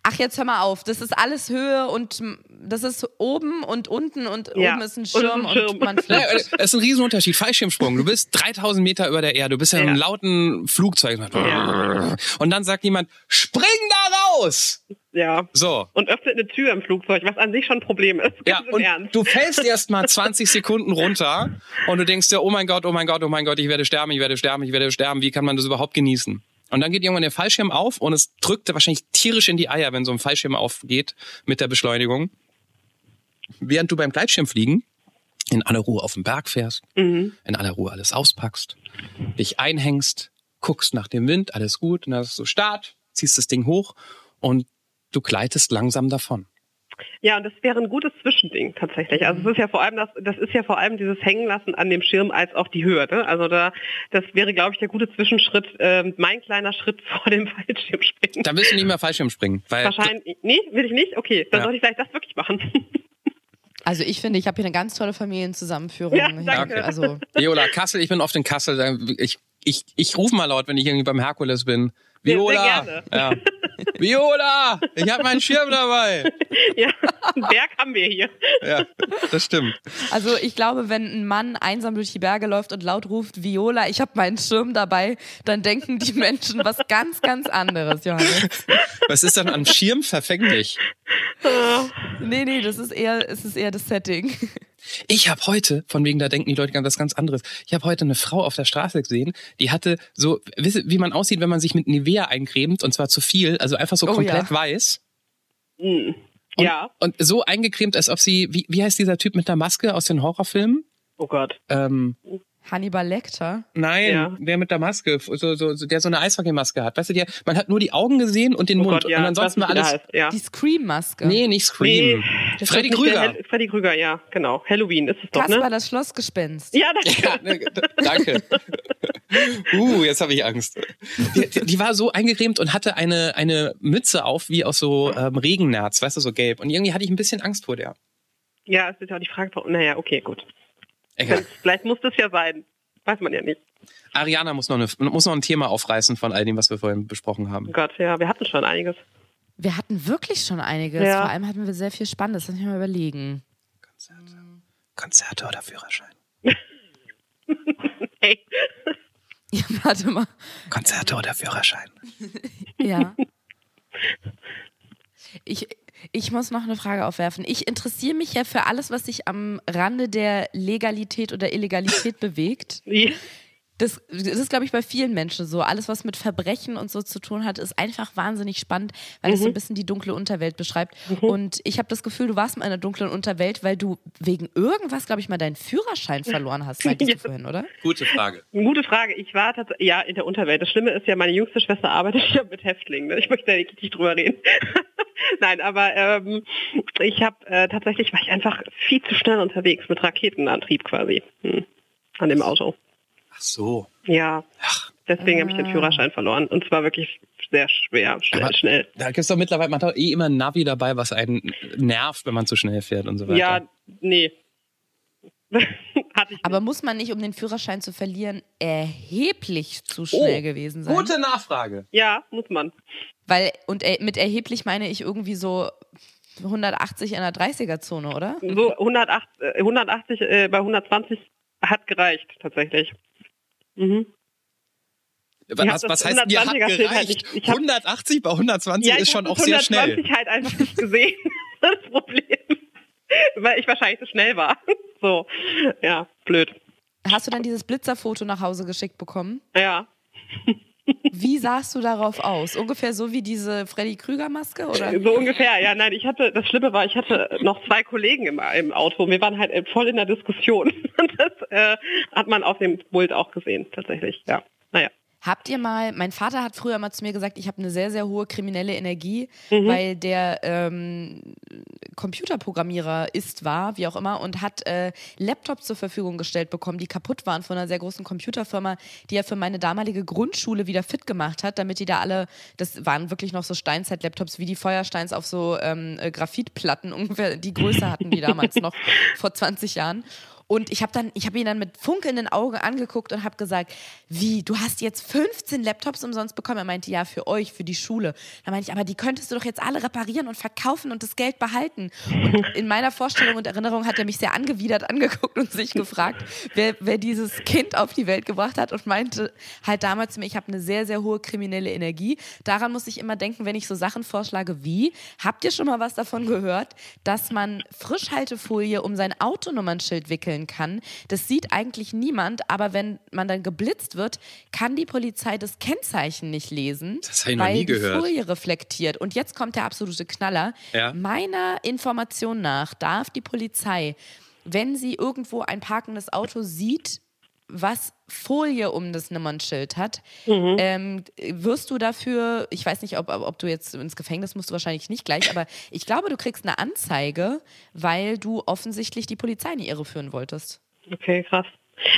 Ach, jetzt hör mal auf. Das ist alles Höhe und das ist oben und unten und ja. oben ist ein Schirm und, Schirm. und man fliegt. Es ist ein Riesenunterschied. Fallschirmsprung. Du bist 3000 Meter über der Erde. Du bist ja, ja. in einem lauten Flugzeug. Ja. Und dann sagt jemand, spring da raus! Ja. So. Und öffnet eine Tür im Flugzeug, was an sich schon ein Problem ist. Ja, und Ernst. du fällst erst mal 20 Sekunden runter und du denkst dir, oh mein Gott, oh mein Gott, oh mein Gott, ich werde sterben, ich werde sterben, ich werde sterben. Wie kann man das überhaupt genießen? Und dann geht irgendwann der Fallschirm auf und es drückt wahrscheinlich tierisch in die Eier, wenn so ein Fallschirm aufgeht mit der Beschleunigung. Während du beim Gleitschirmfliegen in aller Ruhe auf den Berg fährst, Mhm. in aller Ruhe alles auspackst, dich einhängst, guckst nach dem Wind, alles gut, und dann hast du Start, ziehst das Ding hoch und du gleitest langsam davon. Ja, und das wäre ein gutes Zwischending tatsächlich. Also es ist ja vor allem das, das ist ja vor allem dieses Hängenlassen an dem Schirm als auch die Höhe. Ne? Also da, das wäre, glaube ich, der gute Zwischenschritt, ähm, mein kleiner Schritt vor dem Fallschirmspringen. Da willst du nicht mehr Fallschirm springen, Wahrscheinlich. Nee, will ich nicht? Okay, dann Ja. sollte ich vielleicht das wirklich machen. Also ich finde, ich habe hier eine ganz tolle Familienzusammenführung. Ja, danke. Also Viola, Kassel, ich bin oft in Kassel, ich, ich, ich rufe mal laut, wenn ich irgendwie beim Herkules bin. Viola! gerne. Ja. Viola! Ich habe meinen Schirm dabei. ja, einen Berg haben wir hier. Ja, das stimmt. Also ich glaube, wenn ein Mann einsam durch die Berge läuft und laut ruft, Viola, ich habe meinen Schirm dabei, dann denken die Menschen was ganz, ganz anderes, Johannes. Was ist dann am Schirm verfänglich? Nee, nee, das ist eher, es ist eher das Setting. Ich habe heute, von wegen, da denken die Leute ganz was ganz anderes. Ich habe heute eine Frau auf der Straße gesehen, die hatte so, wisst ihr, wie man aussieht, wenn man sich mit Nivea eincremt und zwar zu viel, also einfach so Oh, komplett ja. weiß. Hm. Und, Ja. Und so eingecremt, als ob sie, wie, wie heißt dieser Typ mit der Maske aus den Horrorfilmen? Oh Gott. Ähm, Hannibal Lecter. nein, Ja. der mit der Maske, so, so, so, der so eine Eishockeymaske hat. Weißt du, der, man hat nur die Augen gesehen und den Oh Mund. Gott, ja. und ansonsten war alles. Ja. Die Scream-Maske. Nee, nicht Scream. Das Freddy Krüger. Freddy Krüger, ja, genau. Halloween ist es doch, Kasper, ne? das Schlossgespenst. Ja, das Ja, ne, danke. Uh, jetzt habe ich Angst. Die, die, die war so eingecremt und hatte eine, eine Mütze auf, wie aus so ähm, Regennerz, weißt du, so gelb. Und irgendwie hatte ich ein bisschen Angst vor der. Ja, es ist ja auch die Frage, warum- naja, okay, gut. Egal. Vielleicht muss das ja sein. Weiß man ja nicht. Ariana muss noch, eine, muss noch ein Thema aufreißen von all dem, was wir vorhin besprochen haben. Oh Gott, ja, wir hatten schon einiges. Wir hatten wirklich schon einiges. Ja. Vor allem hatten wir sehr viel Spannendes. Lass mich mal überlegen. Konzerte. Konzerte oder Führerschein? Hey, Ja, warte mal. Konzerte oder Führerschein? Ja. Ich, ich muss noch eine Frage aufwerfen. Ich interessiere mich ja für alles, was sich am Rande der Legalität oder Illegalität bewegt. Das, das ist, glaube ich, bei vielen Menschen so. Alles, was mit Verbrechen und so zu tun hat, ist einfach wahnsinnig spannend, weil es so ein bisschen die dunkle Unterwelt beschreibt. Und ich habe das Gefühl, du warst mal in der dunklen Unterwelt, weil du wegen irgendwas, glaube ich, mal deinen Führerschein verloren hast, meintest Ja. du vorhin, oder? Gute Frage. Gute Frage. Ich war tatsächlich, ja, in der Unterwelt. Das Schlimme ist ja, meine jüngste Schwester arbeitet ja mit Häftlingen. Ne? Ich möchte da nicht drüber reden. Nein, aber ähm, ich habe äh, tatsächlich war ich einfach viel zu schnell unterwegs mit Raketenantrieb quasi hm. an dem Auto. Ach so. Ja, Ach, deswegen habe ich den. Führerschein verloren und zwar wirklich sehr schwer, schnell, Aber- schnell. da gibt's doch mittlerweile, man hat doch eh immer ein Navi dabei, was einen nervt, wenn man zu schnell fährt und so weiter. Ja, nee. Hatte ich Aber muss man nicht, um den Führerschein zu verlieren, erheblich zu schnell gewesen sein? Gute Nachfrage. Ja, muss man. Weil, und er, mit erheblich meine ich irgendwie so 180 in der 30er-Zone, oder? So 108, äh, 180 äh, bei 120 hat gereicht tatsächlich. Mhm. Was, was heißt, hat 120er Schild halt gereicht? nicht- ich hab- 180 bei 120 Ja, ist ich schon auch sehr schnell. 120 halt einfach nicht gesehen. Das Problem. Weil ich wahrscheinlich so schnell war. So, ja, blöd. Hast du dann dieses Blitzerfoto nach Hause geschickt bekommen? Ja. Wie sahst du darauf aus? Ungefähr so wie diese Freddy Krüger-Maske, oder? So ungefähr, ja, nein, ich hatte, das Schlimme war, ich hatte noch zwei Kollegen im, im Auto. Wir waren halt voll in der Diskussion. Und das äh, hat man auf dem Pult auch gesehen, tatsächlich, ja. Naja. Habt ihr mal, mein Vater hat früher mal zu mir gesagt, ich habe eine sehr, sehr hohe kriminelle Energie, Mhm. weil der ähm, Computerprogrammierer ist, war, wie auch immer, und hat äh, Laptops zur Verfügung gestellt bekommen, die kaputt waren von einer sehr großen Computerfirma, die er für meine damalige Grundschule wieder fit gemacht hat, damit die da alle, das waren wirklich noch so Steinzeit-Laptops wie die Feuersteins auf so ähm, äh, Graphitplatten, ungefähr die Größe hatten die damals noch vor 20 Jahren. Und ich habe dann, ich habe ihn dann mit funkelnden Augen angeguckt und habe gesagt, wie, du hast jetzt 15 Laptops umsonst bekommen? Er meinte, ja, für euch, für die Schule. Dann meinte ich, aber die könntest du doch jetzt alle reparieren und verkaufen und das Geld behalten. Und in meiner Vorstellung und Erinnerung hat er mich sehr angewidert angeguckt und sich gefragt, wer, wer dieses Kind auf die Welt gebracht hat und meinte halt damals zu mir, ich habe eine sehr, sehr hohe kriminelle Energie. Daran muss ich immer denken, wenn ich so Sachen vorschlage wie, habt ihr schon mal was davon gehört, dass man Frischhaltefolie um sein Autonummernschild wickeln kann? Das sieht eigentlich niemand, aber wenn man dann geblitzt wird, kann die Polizei das Kennzeichen nicht lesen, Das weil nie die gehört. Folie reflektiert. Und jetzt kommt der absolute Knaller. Ja. Meiner Information nach darf die Polizei wenn sie irgendwo ein parkendes Auto sieht, was Folie um das Nummernschild hat, mhm. ähm, wirst du dafür, ich weiß nicht, ob, ob du jetzt ins Gefängnis musst, du wahrscheinlich nicht gleich, aber ich glaube, du kriegst eine Anzeige, weil du offensichtlich die Polizei in die Irre führen wolltest. Okay, krass.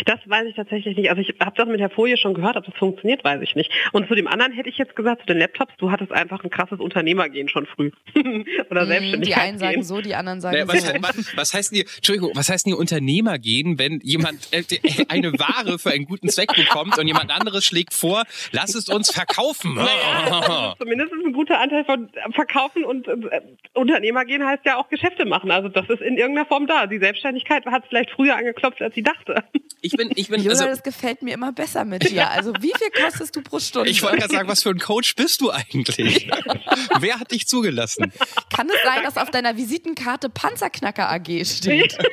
Das weiß ich tatsächlich nicht. Also ich habe das mit der Folie schon gehört, ob das funktioniert, weiß ich nicht. Und zu dem anderen hätte ich jetzt gesagt, zu den Laptops, du hattest einfach ein krasses Unternehmergehen schon früh. Oder mm, Selbstständigkeit. Die einen sagen so, die anderen sagen naja, was, so. Was, was heißt denn hier, Entschuldigung, was heißt denn hier Unternehmergehen, wenn jemand äh, eine Ware für einen guten Zweck bekommt und jemand anderes schlägt vor, lass es uns verkaufen. Naja, zumindest ein guter Anteil von Verkaufen und äh, Unternehmergehen heißt ja auch Geschäfte machen. Also das ist in irgendeiner Form da. Die Selbstständigkeit hat vielleicht früher angeklopft, als sie dachte. Ich bin, ich bin, Jola, also, das gefällt mir immer besser mit dir. Also wie viel kostest du pro Stunde? Ich wollte gerade sagen, was für ein Coach bist du eigentlich? Wer hat dich zugelassen? Kann es sein, dass auf deiner Visitenkarte Panzerknacker AG steht?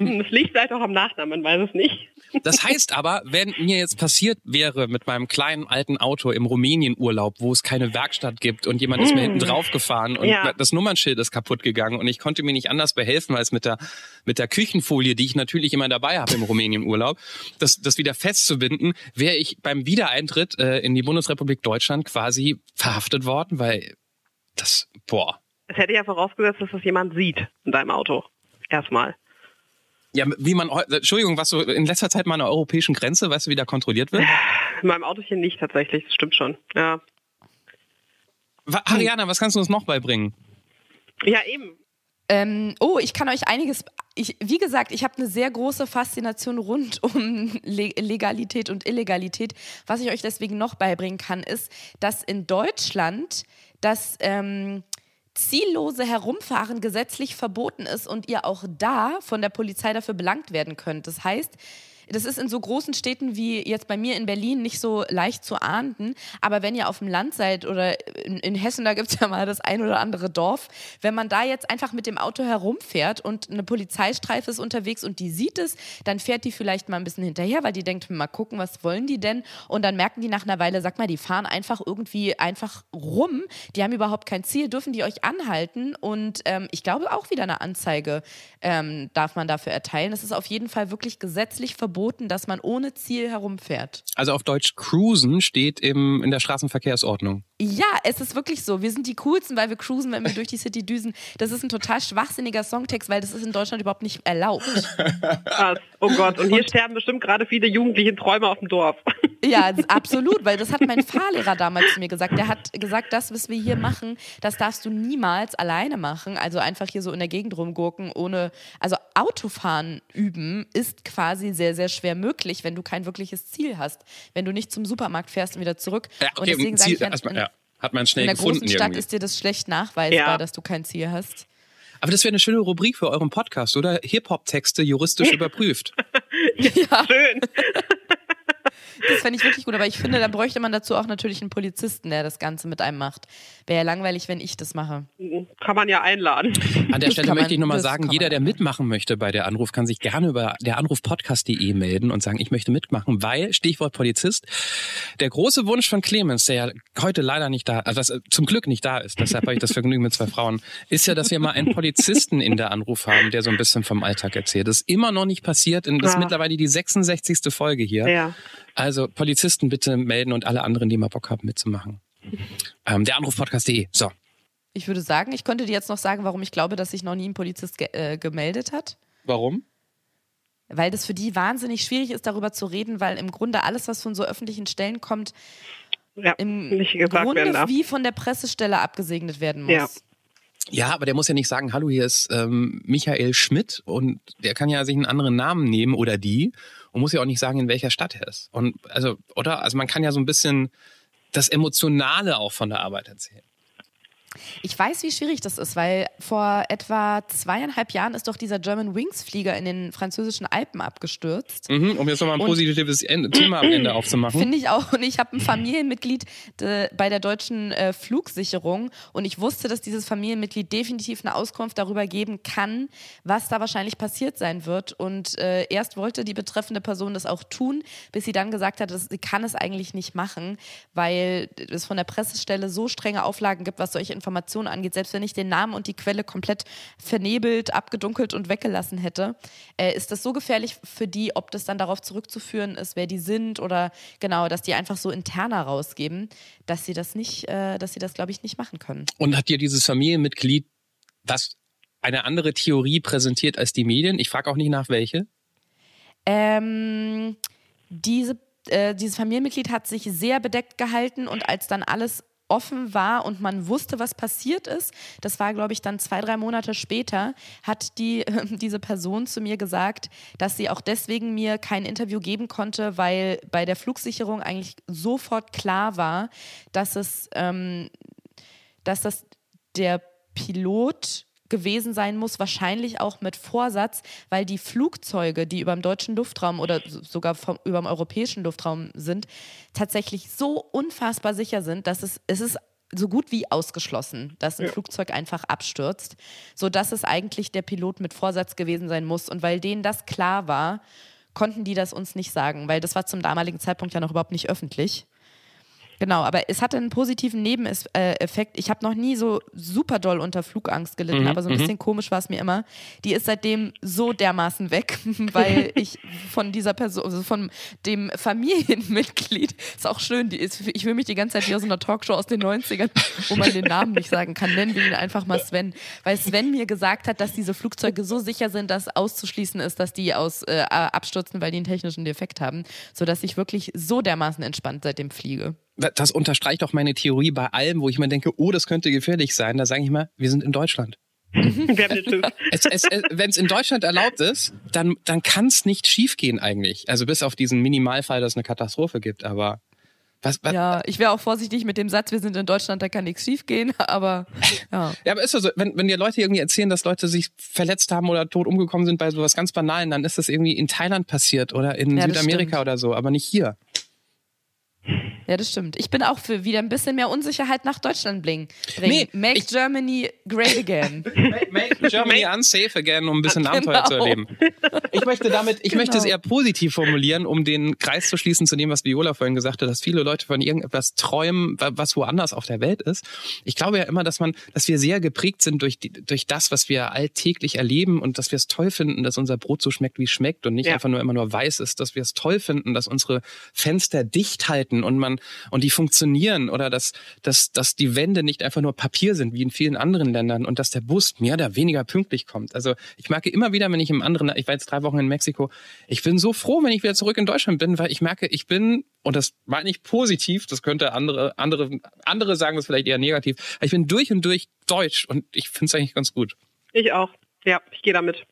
Es liegt vielleicht auch am Nachnamen, man weiß es nicht. Das heißt aber, wenn mir jetzt passiert wäre mit meinem kleinen alten Auto im Rumänien-Urlaub, wo es keine Werkstatt gibt und jemand ist mir hinten mm. drauf gefahren und ja. das Nummernschild ist kaputt gegangen und ich konnte mir nicht anders behelfen als mit der, mit der Küchenfolie, die ich natürlich immer dabei habe im Rumänien-Urlaub, das, das wieder festzubinden, wäre ich beim Wiedereintritt äh, in die Bundesrepublik Deutschland quasi verhaftet worden, weil das, boah. Es hätte ja vorausgesetzt, dass das jemand sieht in deinem Auto. Erstmal. Ja, wie man, Entschuldigung, was so in letzter Zeit mal an der europäischen Grenze, weißt du, wie da kontrolliert wird? In meinem Autochen nicht tatsächlich, das stimmt schon, ja. Ariana, was kannst du uns noch beibringen? Ja, eben. Ähm, oh, ich kann euch einiges. Ich, wie gesagt, ich habe eine sehr große Faszination rund um Le Legalität und Illegalität. Was ich euch deswegen noch beibringen kann, ist, dass in Deutschland das ähm, ziellose Herumfahren gesetzlich verboten ist und ihr auch da von der Polizei dafür belangt werden könnt. Das heißt, das ist in so großen Städten wie jetzt bei mir in Berlin nicht so leicht zu ahnden. Aber wenn ihr auf dem Land seid oder in, in Hessen, da gibt es ja mal das ein oder andere Dorf, wenn man da jetzt einfach mit dem Auto herumfährt und eine Polizeistreife ist unterwegs und die sieht es, dann fährt die vielleicht mal ein bisschen hinterher, weil die denkt, mal gucken, was wollen die denn? Und dann merken die nach einer Weile, sag mal, die fahren einfach irgendwie einfach rum. Die haben überhaupt kein Ziel, dürfen die euch anhalten? Und ähm, ich glaube auch wieder eine Anzeige ähm, darf man dafür erteilen. Es ist auf jeden Fall wirklich gesetzlich verboten verboten, dass man ohne Ziel herumfährt. Also auf Deutsch cruisen steht im, in der Straßenverkehrsordnung. Ja, es ist wirklich so. Wir sind die coolsten, weil wir cruisen, wenn wir durch die City düsen. Das ist ein total schwachsinniger Songtext, weil das ist in Deutschland überhaupt nicht erlaubt. Krass. Oh Gott. Und hier und, sterben bestimmt gerade viele jugendliche Träume auf dem Dorf. Ja, absolut, weil das hat mein Fahrlehrer damals zu mir gesagt. Der hat gesagt, das, was wir hier machen, das darfst du niemals alleine machen. Also einfach hier so in der Gegend rumgurken, ohne, also Autofahren üben ist quasi sehr, sehr schwer möglich, wenn du kein wirkliches Ziel hast. Wenn du nicht zum Supermarkt fährst und wieder zurück. Ja, okay, und deswegen sage ich, erstmal, ja. Hat man schnell gefunden. In der großen Stadt irgendwie. ist dir das schlecht nachweisbar, ja. dass du kein Ziel hast. Aber das wäre eine schöne Rubrik für euren Podcast, oder? Hip-Hop-Texte juristisch überprüft. ja. Schön. Das fände ich wirklich gut, aber ich finde, da bräuchte man dazu auch natürlich einen Polizisten, der das Ganze mit einem macht. Wäre ja langweilig, wenn ich das mache. Kann man ja einladen. An der das Stelle möchte ich nochmal sagen, jeder, der mitmachen möchte bei der Anruf, kann sich gerne über der Anrufpodcast.de melden und sagen, ich möchte mitmachen, weil, Stichwort Polizist, der große Wunsch von Clemens, der ja heute leider nicht da, also das, zum Glück nicht da ist, deshalb habe ich das Vergnügen mit zwei Frauen, ist ja, dass wir mal einen Polizisten in der Anruf haben, der so ein bisschen vom Alltag erzählt. Das ist immer noch nicht passiert. Und das ist mittlerweile die 66. Folge hier. Ja. Also Polizisten bitte melden und alle anderen, die mal Bock haben mitzumachen. Ähm, der Anrufpodcast.de. So. Ich würde sagen, ich könnte dir jetzt noch sagen, warum ich glaube, dass sich noch nie ein Polizist ge äh, gemeldet hat. Warum? Weil das für die wahnsinnig schwierig ist, darüber zu reden, weil im Grunde alles, was von so öffentlichen Stellen kommt, ja, im Grunde wie von der Pressestelle abgesegnet werden muss. Ja. Ja, aber der muss ja nicht sagen, hallo, hier ist ähm, Michael Schmidt und der kann ja sich einen anderen Namen nehmen oder die und muss ja auch nicht sagen, in welcher Stadt er ist. Und also, oder? Also man kann ja so ein bisschen das Emotionale auch von der Arbeit erzählen. Ich weiß, wie schwierig das ist, weil vor etwa zweieinhalb Jahren ist doch dieser German Wings Flieger in den französischen Alpen abgestürzt. Mhm, um jetzt nochmal ein positives Ende, Thema am Ende aufzumachen. Finde ich auch. Und ich habe ein Familienmitglied de, bei der deutschen äh, Flugsicherung und ich wusste, dass dieses Familienmitglied definitiv eine Auskunft darüber geben kann, was da wahrscheinlich passiert sein wird. Und äh, erst wollte die betreffende Person das auch tun, bis sie dann gesagt hat, dass sie kann es eigentlich nicht machen, weil es von der Pressestelle so strenge Auflagen gibt, was solche Informationen Informationen angeht, selbst wenn ich den Namen und die Quelle komplett vernebelt, abgedunkelt und weggelassen hätte, äh, ist das so gefährlich für die, ob das dann darauf zurückzuführen ist, wer die sind oder genau, dass die einfach so interner rausgeben, dass sie das nicht, äh, dass sie das, glaube ich, nicht machen können. Und hat dir dieses Familienmitglied was eine andere Theorie präsentiert als die Medien? Ich frage auch nicht nach welche. Ähm, diese, äh, dieses Familienmitglied hat sich sehr bedeckt gehalten und als dann alles offen war und man wusste, was passiert ist, das war, glaube ich, dann zwei, drei Monate später, hat die, äh, diese Person zu mir gesagt, dass sie auch deswegen mir kein Interview geben konnte, weil bei der Flugsicherung eigentlich sofort klar war, dass es, ähm, dass das der Pilot gewesen sein muss, wahrscheinlich auch mit Vorsatz, weil die Flugzeuge, die über dem deutschen Luftraum oder sogar vom, über dem europäischen Luftraum sind, tatsächlich so unfassbar sicher sind, dass es, es ist so gut wie ausgeschlossen, dass ein ja. Flugzeug einfach abstürzt, sodass es eigentlich der Pilot mit Vorsatz gewesen sein muss. Und weil denen das klar war, konnten die das uns nicht sagen, weil das war zum damaligen Zeitpunkt ja noch überhaupt nicht öffentlich. Genau, aber es hatte einen positiven Nebeneffekt. Ich habe noch nie so super doll unter Flugangst gelitten, mhm, aber so ein mhm. bisschen komisch war es mir immer. Die ist seitdem so dermaßen weg, weil ich von dieser Person, also von dem Familienmitglied, ist auch schön, die ist, ich will mich die ganze Zeit wie aus einer Talkshow aus den 90ern, wo man den Namen nicht sagen kann, nennen wir ihn einfach mal Sven. Weil Sven mir gesagt hat, dass diese Flugzeuge so sicher sind, dass auszuschließen ist, dass die aus äh, abstürzen, weil die einen technischen Defekt haben, sodass ich wirklich so dermaßen entspannt seitdem fliege das unterstreicht auch meine Theorie bei allem, wo ich mir denke, oh, das könnte gefährlich sein. Da sage ich mal, wir sind in Deutschland. es, es, es, Wenn es in Deutschland erlaubt ist, dann, dann kann es nicht schiefgehen eigentlich. Also bis auf diesen Minimalfall, dass es eine Katastrophe gibt. Aber was, was? Ja, ich wäre auch vorsichtig mit dem Satz, wir sind in Deutschland, da kann nichts schiefgehen, aber ja. ja, aber ist so, wenn, wenn dir Leute irgendwie erzählen, dass Leute sich verletzt haben oder tot umgekommen sind bei sowas ganz Banalen, dann ist das irgendwie in Thailand passiert oder in ja, Südamerika oder so, aber nicht hier. Ja, das stimmt. Ich bin auch für wieder ein bisschen mehr Unsicherheit nach Deutschland bringen. Nee, Make Germany great again. Make Germany unsafe again, um ein bisschen genau. Abenteuer zu erleben. Ich möchte damit, ich genau. möchte es eher positiv formulieren, um den Kreis zu schließen zu dem, was Viola vorhin gesagt hat, dass viele Leute von irgendetwas träumen, was woanders auf der Welt ist. Ich glaube ja immer, dass man, dass wir sehr geprägt sind durch, die, durch das, was wir alltäglich erleben und dass wir es toll finden, dass unser Brot so schmeckt, wie es schmeckt und nicht ja. einfach nur immer nur weiß ist, dass wir es toll finden, dass unsere Fenster dicht halten und man und die funktionieren oder dass, dass, dass die Wände nicht einfach nur Papier sind wie in vielen anderen Ländern und dass der Bus mehr oder weniger pünktlich kommt. Also ich merke immer wieder, wenn ich im anderen, ich war jetzt drei Wochen in Mexiko, ich bin so froh, wenn ich wieder zurück in Deutschland bin, weil ich merke, ich bin, und das meine ich positiv, das könnte andere, andere, andere sagen das vielleicht eher negativ, aber ich bin durch und durch deutsch und ich finde es eigentlich ganz gut. Ich auch. Ja, ich gehe damit.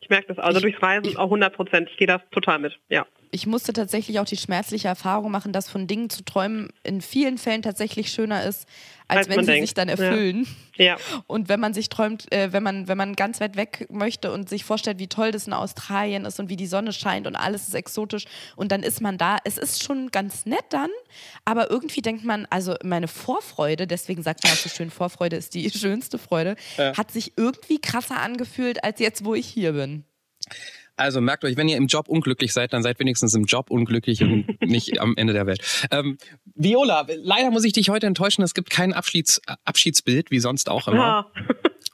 Ich merke das also durchs Reisen auch 100 Prozent. Ich gehe das total mit. Ja ich musste tatsächlich auch die schmerzliche Erfahrung machen, dass von Dingen zu träumen in vielen Fällen tatsächlich schöner ist, als, als wenn sie denkt. sich dann erfüllen. Ja. ja. Und wenn man sich träumt, äh, wenn man, wenn man ganz weit weg möchte und sich vorstellt, wie toll das in Australien ist und wie die Sonne scheint und alles ist exotisch und dann ist man da. Es ist schon ganz nett dann, aber irgendwie denkt man, also meine Vorfreude, deswegen sagt man auch so schön, Vorfreude ist die schönste Freude, ja. hat sich irgendwie krasser angefühlt als jetzt, wo ich hier bin. Also merkt euch, wenn ihr im Job unglücklich seid, dann seid wenigstens im Job unglücklich und nicht am Ende der Welt. Ähm, Viola, leider muss ich dich heute enttäuschen. Es gibt kein Abschieds Abschiedsbild, wie sonst auch immer. Ja.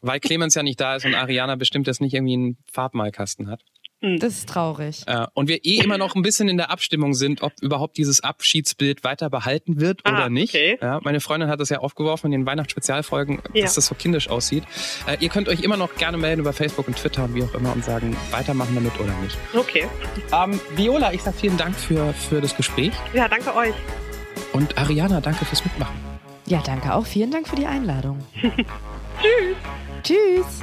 Weil Clemens ja nicht da ist und Ariana bestimmt jetzt nicht irgendwie einen Farbmalkasten hat. Hm. Das ist traurig. Äh, und wir eh immer noch ein bisschen in der Abstimmung sind, ob überhaupt dieses Abschiedsbild weiter behalten wird ah, oder nicht. Okay. Ja, meine Freundin hat das ja aufgeworfen in den Weihnachtsspezialfolgen, ja. dass das so kindisch aussieht. Äh, ihr könnt euch immer noch gerne melden über Facebook und Twitter und wie auch immer und sagen, weitermachen damit oder nicht. Okay. Ähm, Viola, ich sag vielen Dank für, für das Gespräch. Ja, danke euch. Und Ariana, danke fürs Mitmachen. Ja, danke auch. Vielen Dank für die Einladung. Tschüss. Tschüss.